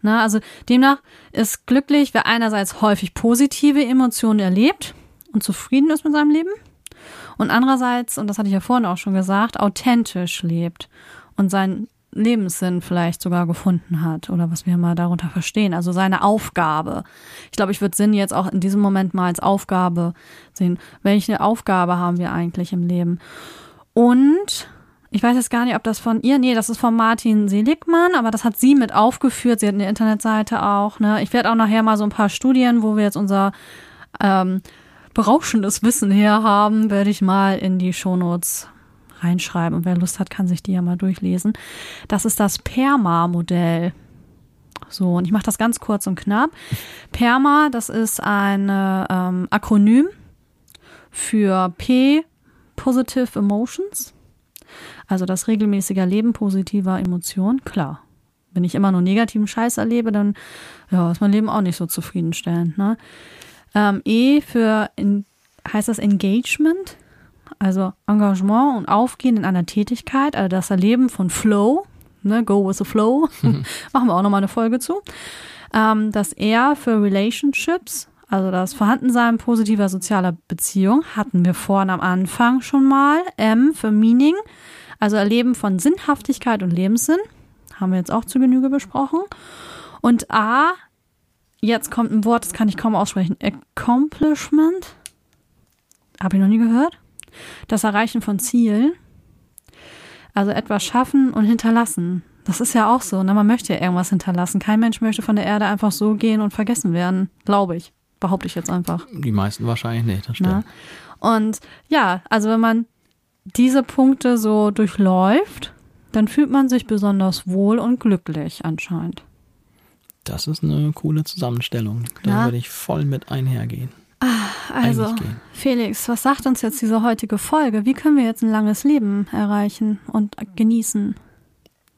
Na, also demnach ist glücklich, wer einerseits häufig positive Emotionen erlebt und zufrieden ist mit seinem Leben und andererseits, und das hatte ich ja vorhin auch schon gesagt, authentisch lebt und seinen Lebenssinn vielleicht sogar gefunden hat oder was wir mal darunter verstehen, also seine Aufgabe. Ich glaube, ich würde Sinn jetzt auch in diesem Moment mal als Aufgabe sehen. Welche Aufgabe haben wir eigentlich im Leben? Und ich weiß jetzt gar nicht, ob das von ihr, nee, das ist von Martin Seligmann, aber das hat sie mit aufgeführt. Sie hat eine Internetseite auch. Ne? Ich werde auch nachher mal so ein paar Studien, wo wir jetzt unser ähm, berauschendes Wissen herhaben, werde ich mal in die Shownotes reinschreiben. Und wer Lust hat, kann sich die ja mal durchlesen. Das ist das PERMA-Modell. So, und ich mache das ganz kurz und knapp. PERMA, das ist ein ähm, Akronym für P, Positive Emotions. Also das regelmäßige Erleben positiver Emotionen. Klar, wenn ich immer nur negativen Scheiß erlebe, dann ja, ist mein Leben auch nicht so zufriedenstellend. Ne? Ähm, e für in, heißt das Engagement, also Engagement und Aufgehen in einer Tätigkeit, also das Erleben von Flow, ne, Go with the Flow, mhm. machen wir auch nochmal eine Folge zu. Ähm, das R für Relationships, also das Vorhandensein positiver sozialer Beziehung, hatten wir vorhin am Anfang schon mal. M für Meaning, also Erleben von Sinnhaftigkeit und Lebenssinn, haben wir jetzt auch zu Genüge besprochen. Und A Jetzt kommt ein Wort, das kann ich kaum aussprechen. Accomplishment. Habe ich noch nie gehört. Das Erreichen von Zielen. Also etwas schaffen und hinterlassen. Das ist ja auch so. Ne? Man möchte ja irgendwas hinterlassen. Kein Mensch möchte von der Erde einfach so gehen und vergessen werden. Glaube ich. Behaupte ich jetzt einfach. Die meisten wahrscheinlich nicht, das stimmt. Na? Und ja, also wenn man diese Punkte so durchläuft, dann fühlt man sich besonders wohl und glücklich anscheinend. Das ist eine coole Zusammenstellung. Da ja. würde ich voll mit einhergehen. Ah, also, Felix, was sagt uns jetzt diese heutige Folge? Wie können wir jetzt ein langes Leben erreichen und genießen?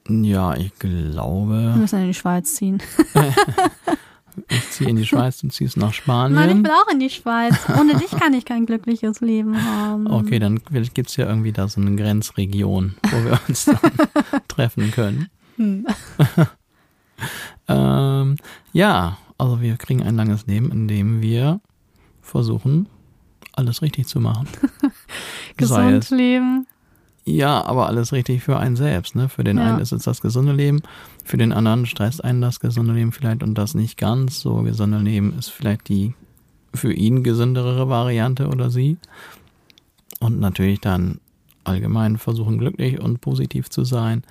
Ja, ich glaube. Wir müssen in die Schweiz ziehen. ich ziehe in die Schweiz, du ziehst nach Spanien. Nein, ich will auch in die Schweiz. Ohne dich kann ich kein glückliches Leben haben. Okay, dann gibt es ja irgendwie da so eine Grenzregion, wo wir uns dann treffen können. Hm. Ähm, ja, also wir kriegen ein langes Leben, in dem wir versuchen, alles richtig zu machen. Gesund leben. Ja, aber alles richtig für einen selbst. Ne? Für den ja. einen ist es das gesunde Leben, für den anderen stresst einen das gesunde Leben vielleicht und das nicht ganz so gesunde Leben ist vielleicht die für ihn gesündere Variante oder sie. Und natürlich dann allgemein versuchen, glücklich und positiv zu sein.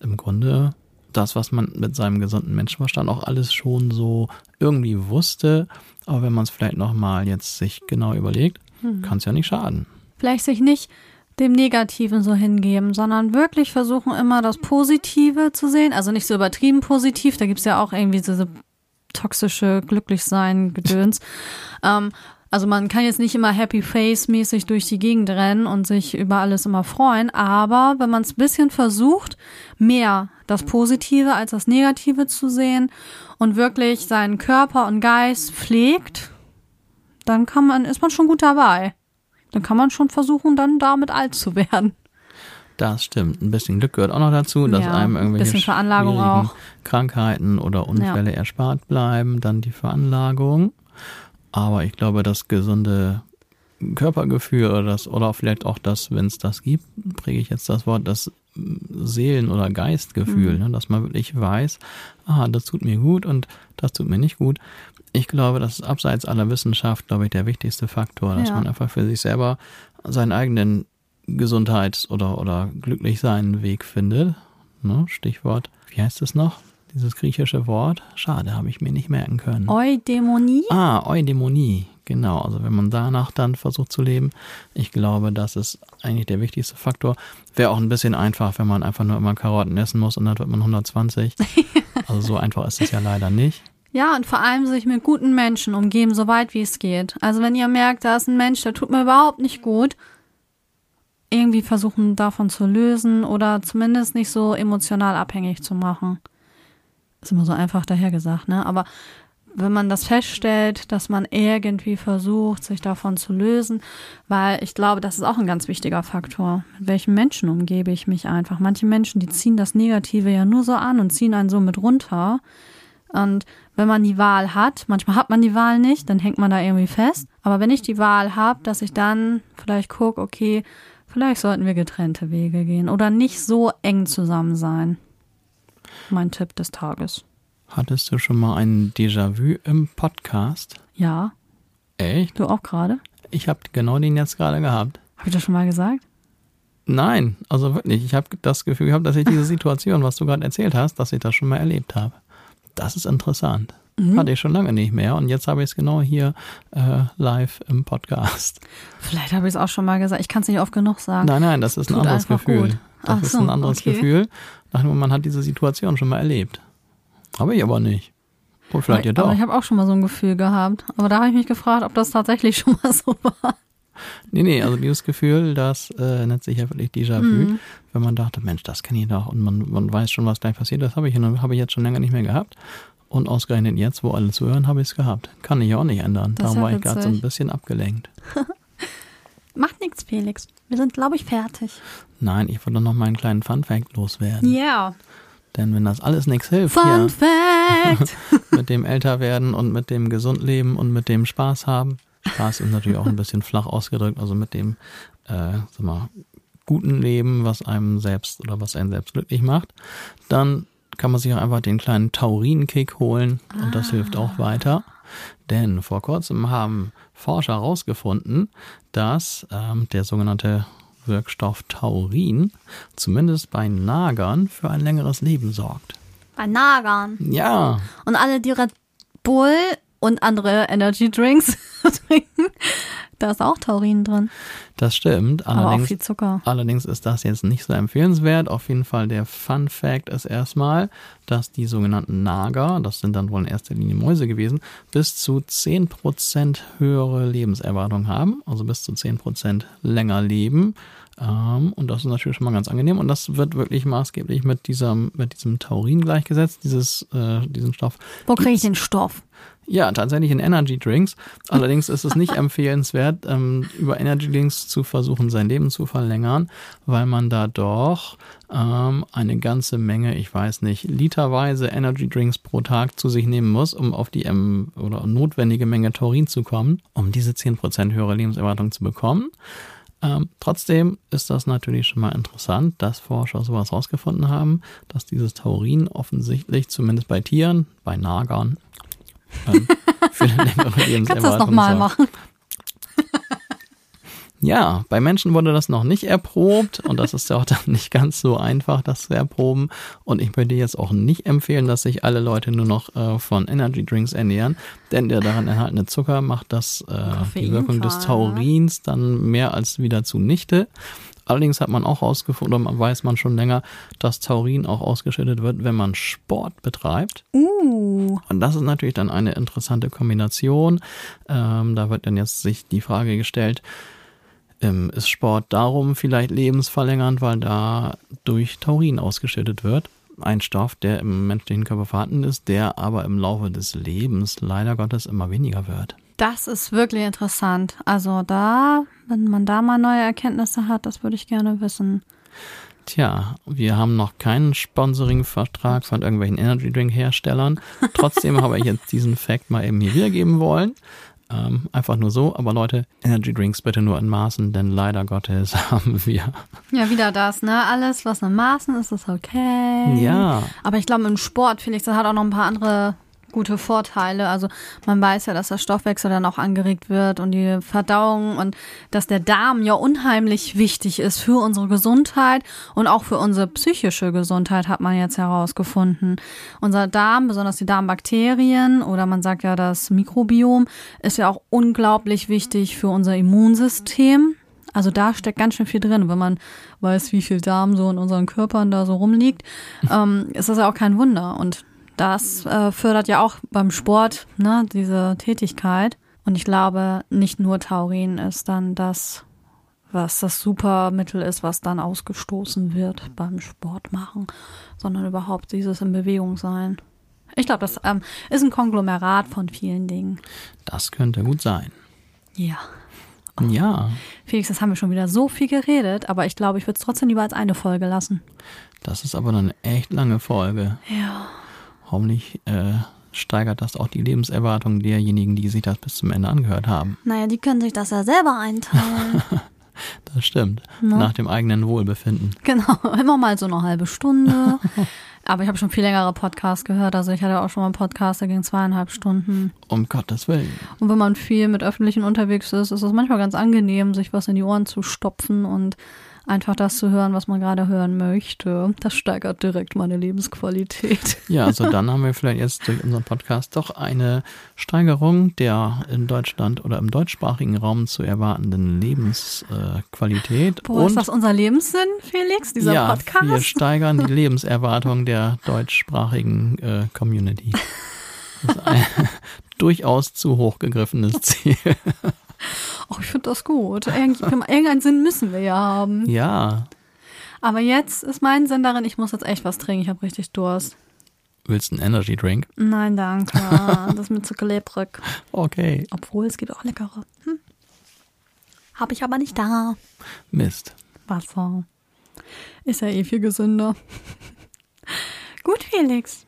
Im Grunde das, was man mit seinem gesunden Menschenverstand auch alles schon so irgendwie wusste. Aber wenn man es vielleicht nochmal jetzt sich genau überlegt, hm. kann es ja nicht schaden. Vielleicht sich nicht dem Negativen so hingeben, sondern wirklich versuchen immer das Positive zu sehen. Also nicht so übertrieben positiv, da gibt es ja auch irgendwie diese toxische Glücklichsein-Gedöns. ähm, Also man kann jetzt nicht immer Happy Face mäßig durch die Gegend rennen und sich über alles immer freuen, aber wenn man es ein bisschen versucht, mehr das Positive als das Negative zu sehen und wirklich seinen Körper und Geist pflegt, dann kann man, ist man schon gut dabei. Dann kann man schon versuchen, dann damit alt zu werden. Das stimmt. Ein bisschen Glück gehört auch noch dazu, dass Ja, einem ein irgendwelche. Krankheiten oder Unfälle erspart bleiben, dann die Veranlagung. Aber ich glaube, das gesunde Körpergefühl oder das, oder vielleicht auch das, wenn es das gibt, präge ich jetzt das Wort, das Seelen- oder Geistgefühl, Mhm. ne, dass man wirklich weiß, ah, das tut mir gut und das tut mir nicht gut. Ich glaube, das ist abseits aller Wissenschaft, glaube ich, der wichtigste Faktor, dass Ja. man einfach für sich selber seinen eigenen Gesundheits- oder, oder glücklich seinen Weg findet. Ne? Stichwort, wie heißt es noch? Dieses griechische Wort? Schade, habe ich mir nicht merken können. Eudämonie? Ah, Eudämonie. Genau, also wenn man danach dann versucht zu leben, ich glaube, das ist eigentlich der wichtigste Faktor. Wäre auch ein bisschen einfach, wenn man einfach nur immer Karotten essen muss und dann wird man 120. Also so einfach ist es ja leider nicht. Ja, und vor allem sich mit guten Menschen umgeben, so weit wie es geht. Also wenn ihr merkt, da ist ein Mensch, der tut mir überhaupt nicht gut, irgendwie versuchen davon zu lösen oder zumindest nicht so emotional abhängig zu machen. Ist immer so einfach dahergesagt, ne? Aber wenn man das feststellt, dass man irgendwie versucht, sich davon zu lösen, weil ich glaube, das ist auch ein ganz wichtiger Faktor. Mit welchen Menschen umgebe ich mich einfach? Manche Menschen, die ziehen das Negative ja nur so an und ziehen einen so mit runter. Und wenn man die Wahl hat, manchmal hat man die Wahl nicht, dann hängt man da irgendwie fest. Aber wenn ich die Wahl habe, dass ich dann vielleicht gucke, okay, vielleicht sollten wir getrennte Wege gehen oder nicht so eng zusammen sein. Mein Tipp des Tages. Hattest du schon mal ein Déjà-vu im Podcast? Ja, Echt? du auch gerade? Ich habe genau den jetzt gerade gehabt. Habe ich das schon mal gesagt? Nein, also wirklich. Ich habe das Gefühl gehabt, dass ich diese Situation, was du gerade erzählt hast, dass ich das schon mal erlebt habe. Das ist interessant. Hatte ich schon lange nicht mehr und jetzt habe ich es genau hier äh, live im Podcast. Vielleicht habe ich es auch schon mal gesagt. Ich kann es nicht oft genug sagen. Nein, nein, das ist ein Tut anderes einfach Gefühl. gut. Das Ach ist so, ein anderes okay. Gefühl. Mir, man hat diese Situation schon mal erlebt. Habe ich aber nicht. Oder vielleicht ja aber doch. ich habe auch schon mal so ein Gefühl gehabt. Aber da habe ich mich gefragt, ob das tatsächlich schon mal so war. Nee, nee, also dieses Gefühl, das äh, nennt sich ja wirklich Déjà-vu. Mhm. Wenn man dachte, Mensch, das kenne ich doch und man, man weiß schon, was gleich passiert, das habe ich, habe ich jetzt schon länger nicht mehr gehabt. Und ausgerechnet jetzt, wo alle zuhören, habe ich es gehabt. Kann ich auch nicht ändern. Das Darum war ich gerade so ein bisschen abgelenkt. Macht nichts, Felix. Wir sind, glaube ich, fertig. Nein, ich wollte noch meinen kleinen Fun-Fact loswerden. Yeah. Denn wenn das alles nichts hilft, Fun hier, Fact. mit dem Älterwerden und mit dem Gesundleben und mit dem Spaß haben, Spaß ist natürlich auch ein bisschen flach ausgedrückt, also mit dem, äh, sag mal, guten Leben, was einem selbst oder was einen selbst glücklich macht, dann kann man sich auch einfach den kleinen Taurinkick holen und das hilft auch weiter. Denn vor kurzem haben Forscher herausgefunden, dass ähm, der sogenannte Wirkstoff Taurin zumindest bei Nagern für ein längeres Leben sorgt. Bei Nagern. Ja, Und alle, die Red Bull und andere Energy Drinks trinken, da ist auch Taurin drin. Das stimmt. Aber auch Allerdings viel Zucker. Allerdings ist das jetzt nicht so empfehlenswert. Auf jeden Fall der Fun Fact ist erstmal, dass die sogenannten Nager, das sind dann wohl in erster Linie Mäuse gewesen, bis zu 10% höhere Lebenserwartung haben, also bis zu 10% länger leben. Ähm, und das ist natürlich schon mal ganz angenehm. Und das wird wirklich maßgeblich mit diesem, mit diesem Taurin gleichgesetzt, dieses, äh, diesen Stoff. Wo kriege ich den Stoff? Ja, tatsächlich in Energy Drinks. Allerdings ist es nicht empfehlenswert, ähm, über Energy Drinks zu versuchen, sein Leben zu verlängern, weil man da doch ähm, eine ganze Menge, ich weiß nicht, literweise Energy Drinks pro Tag zu sich nehmen muss, um auf die ähm, oder notwendige Menge Taurin zu kommen, um diese 10% höhere Lebenserwartung zu bekommen. Ähm, trotzdem ist das natürlich schon mal interessant, dass Forscher sowas rausgefunden haben, dass dieses Taurin offensichtlich zumindest bei Tieren, bei Nagern, für eine längere Kannst du das nochmal machen? Ja, bei Menschen wurde das noch nicht erprobt und das ist ja auch dann nicht ganz so einfach, das zu erproben. Und ich würde jetzt auch nicht empfehlen, dass sich alle Leute nur noch äh, von Energy Drinks ernähren, denn der daran enthaltene Zucker macht das äh, die Wirkung des Taurins dann mehr als wieder zunichte. Allerdings hat man auch herausgefunden, oder weiß man schon länger, dass Taurin auch ausgeschüttet wird, wenn man Sport betreibt. Uh. Und das ist natürlich dann eine interessante Kombination. Ähm, da wird dann jetzt sich die Frage gestellt, ähm, ist Sport darum vielleicht lebensverlängernd, weil da durch Taurin ausgeschüttet wird? Ein Stoff, der im menschlichen Körper vorhanden ist, der aber im Laufe des Lebens leider Gottes immer weniger wird. Das ist wirklich interessant. Also da, wenn man da mal neue Erkenntnisse hat, das würde ich gerne wissen. Tja, wir haben noch keinen Sponsoring-Vertrag von irgendwelchen Energy Drink-Herstellern. Trotzdem habe ich jetzt diesen Fact mal eben hier wiedergeben wollen. Ähm, einfach nur so. Aber Leute, Energy Drinks bitte nur in Maßen, denn leider Gottes haben wir. Ja, wieder das, ne? Alles, was in Maßen ist, ist okay. Ja. Aber ich glaube, im Sport, Felix, das hat auch noch ein paar andere gute Vorteile. Also man weiß ja, dass der Stoffwechsel dann auch angeregt wird und die Verdauung und dass der Darm ja unheimlich wichtig ist für unsere Gesundheit und auch für unsere psychische Gesundheit hat man jetzt herausgefunden. Unser Darm, besonders die Darmbakterien oder man sagt ja das Mikrobiom, ist ja auch unglaublich wichtig für unser Immunsystem. Also da steckt ganz schön viel drin. Wenn man weiß, wie viel Darm so in unseren Körpern da so rumliegt, ähm, ist das ja auch kein Wunder. Und das äh, fördert ja auch beim Sport ne, diese Tätigkeit. Und ich glaube, nicht nur Taurin ist dann das, was das Supermittel ist, was dann ausgestoßen wird beim Sport machen, sondern überhaupt dieses in Bewegung sein. Ich glaube, das ähm, ist ein Konglomerat von vielen Dingen. Das könnte gut sein. Ja. Oh. Ja. Felix, das haben wir schon wieder so viel geredet, aber ich glaube, ich würde es trotzdem lieber als eine Folge lassen. Das ist aber eine echt lange Folge. Ja. Hoffentlich äh, steigert das auch die Lebenserwartung derjenigen, die sich das bis zum Ende angehört haben. Naja, die können sich das ja selber einteilen. das stimmt. No. Nach dem eigenen Wohlbefinden. Genau, immer mal so eine halbe Stunde. Aber ich habe schon viel längere Podcasts gehört. Also ich hatte auch schon mal einen Podcast, der ging zweieinhalb Stunden. Um Gottes Willen. Und wenn man viel mit Öffentlichen unterwegs ist, ist es manchmal ganz angenehm, sich was in die Ohren zu stopfen und einfach das zu hören, was man gerade hören möchte. Das steigert direkt meine Lebensqualität. Ja, also dann haben wir vielleicht jetzt durch unseren Podcast doch eine Steigerung der in Deutschland oder im deutschsprachigen Raum zu erwartenden Lebensqualität. Boah, Und ist das unser Lebenssinn, Felix, dieser ja, Podcast? wir steigern die Lebenserwartung der deutschsprachigen äh, Community. Das ist ein durchaus zu hoch gegriffenes Ziel. Oh, ich finde das gut. irgendeinen Sinn müssen wir ja haben. Ja. Aber jetzt ist mein Sinn darin, ich muss jetzt echt was trinken. Ich habe richtig Durst. Willst du einen Energy Drink? Nein, danke. das ist mir zu klebrig. Okay. Obwohl, es gibt auch leckere. Hm. Habe ich aber nicht da. Mist. Wasser. Ist ja eh viel gesünder. Gut, Felix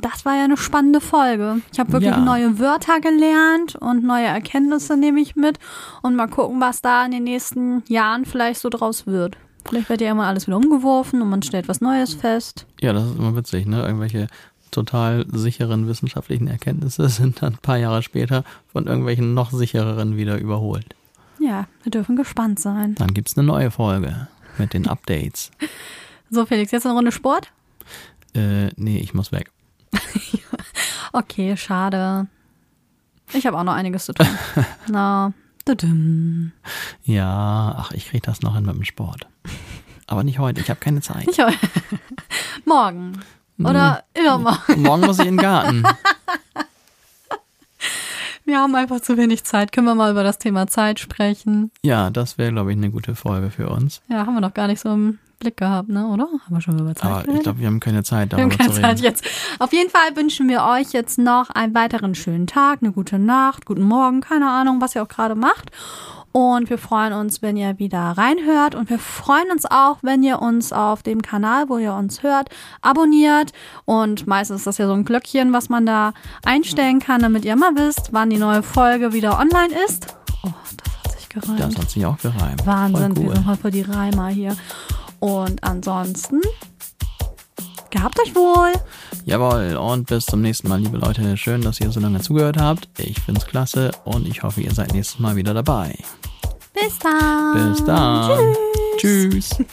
das war ja eine spannende Folge. Ich habe wirklich ja. neue Wörter gelernt und neue Erkenntnisse nehme ich mit und mal gucken, was da in den nächsten Jahren vielleicht so draus wird. Vielleicht wird ja immer alles wieder umgeworfen und man stellt was Neues fest. Ja, das ist immer witzig, ne? Irgendwelche total sicheren wissenschaftlichen Erkenntnisse sind dann ein paar Jahre später von irgendwelchen noch sichereren wieder überholt. Ja, wir dürfen gespannt sein. Dann gibt es eine neue Folge mit den Updates. so, Felix, jetzt eine Runde Sport? Äh, nee, ich muss weg. okay, schade. Ich habe auch noch einiges zu tun. Na, dudum. Ja, ach, ich kriege das noch hin mit dem Sport. Aber nicht heute, ich habe keine Zeit. Nicht heute. Morgen. Oder hm. übermorgen. Morgen muss ich in den Garten. Wir haben einfach zu wenig Zeit. Können wir mal über das Thema Zeit sprechen? Ja, das wäre, glaube ich, eine gute Folge für uns. Ja, haben wir noch gar nicht so im Blick gehabt, ne? oder? Haben wir schon über Zeit Aber ich glaube, wir haben keine Zeit, darüber wir haben keine zu reden. Zeit jetzt. Auf jeden Fall wünschen wir euch jetzt noch einen weiteren schönen Tag, eine gute Nacht, guten Morgen, keine Ahnung, was ihr auch gerade macht. Und wir freuen uns, wenn ihr wieder reinhört. Und wir freuen uns auch, wenn ihr uns auf dem Kanal, wo ihr uns hört, abonniert. Und meistens ist das ja so ein Glöckchen, was man da einstellen kann, damit ihr immer wisst, wann die neue Folge wieder online ist. Oh, das hat sich gereimt. Das hat sich auch gereimt. Wahnsinn, cool. wir sind heute für die Reimer hier. Und ansonsten, gehabt euch wohl. Jawohl, und bis zum nächsten Mal, liebe Leute. Schön, dass ihr so lange zugehört habt. Ich find's klasse und ich hoffe, ihr seid nächstes Mal wieder dabei. Bis dann. Bis dann. Tschüss. Tschüss.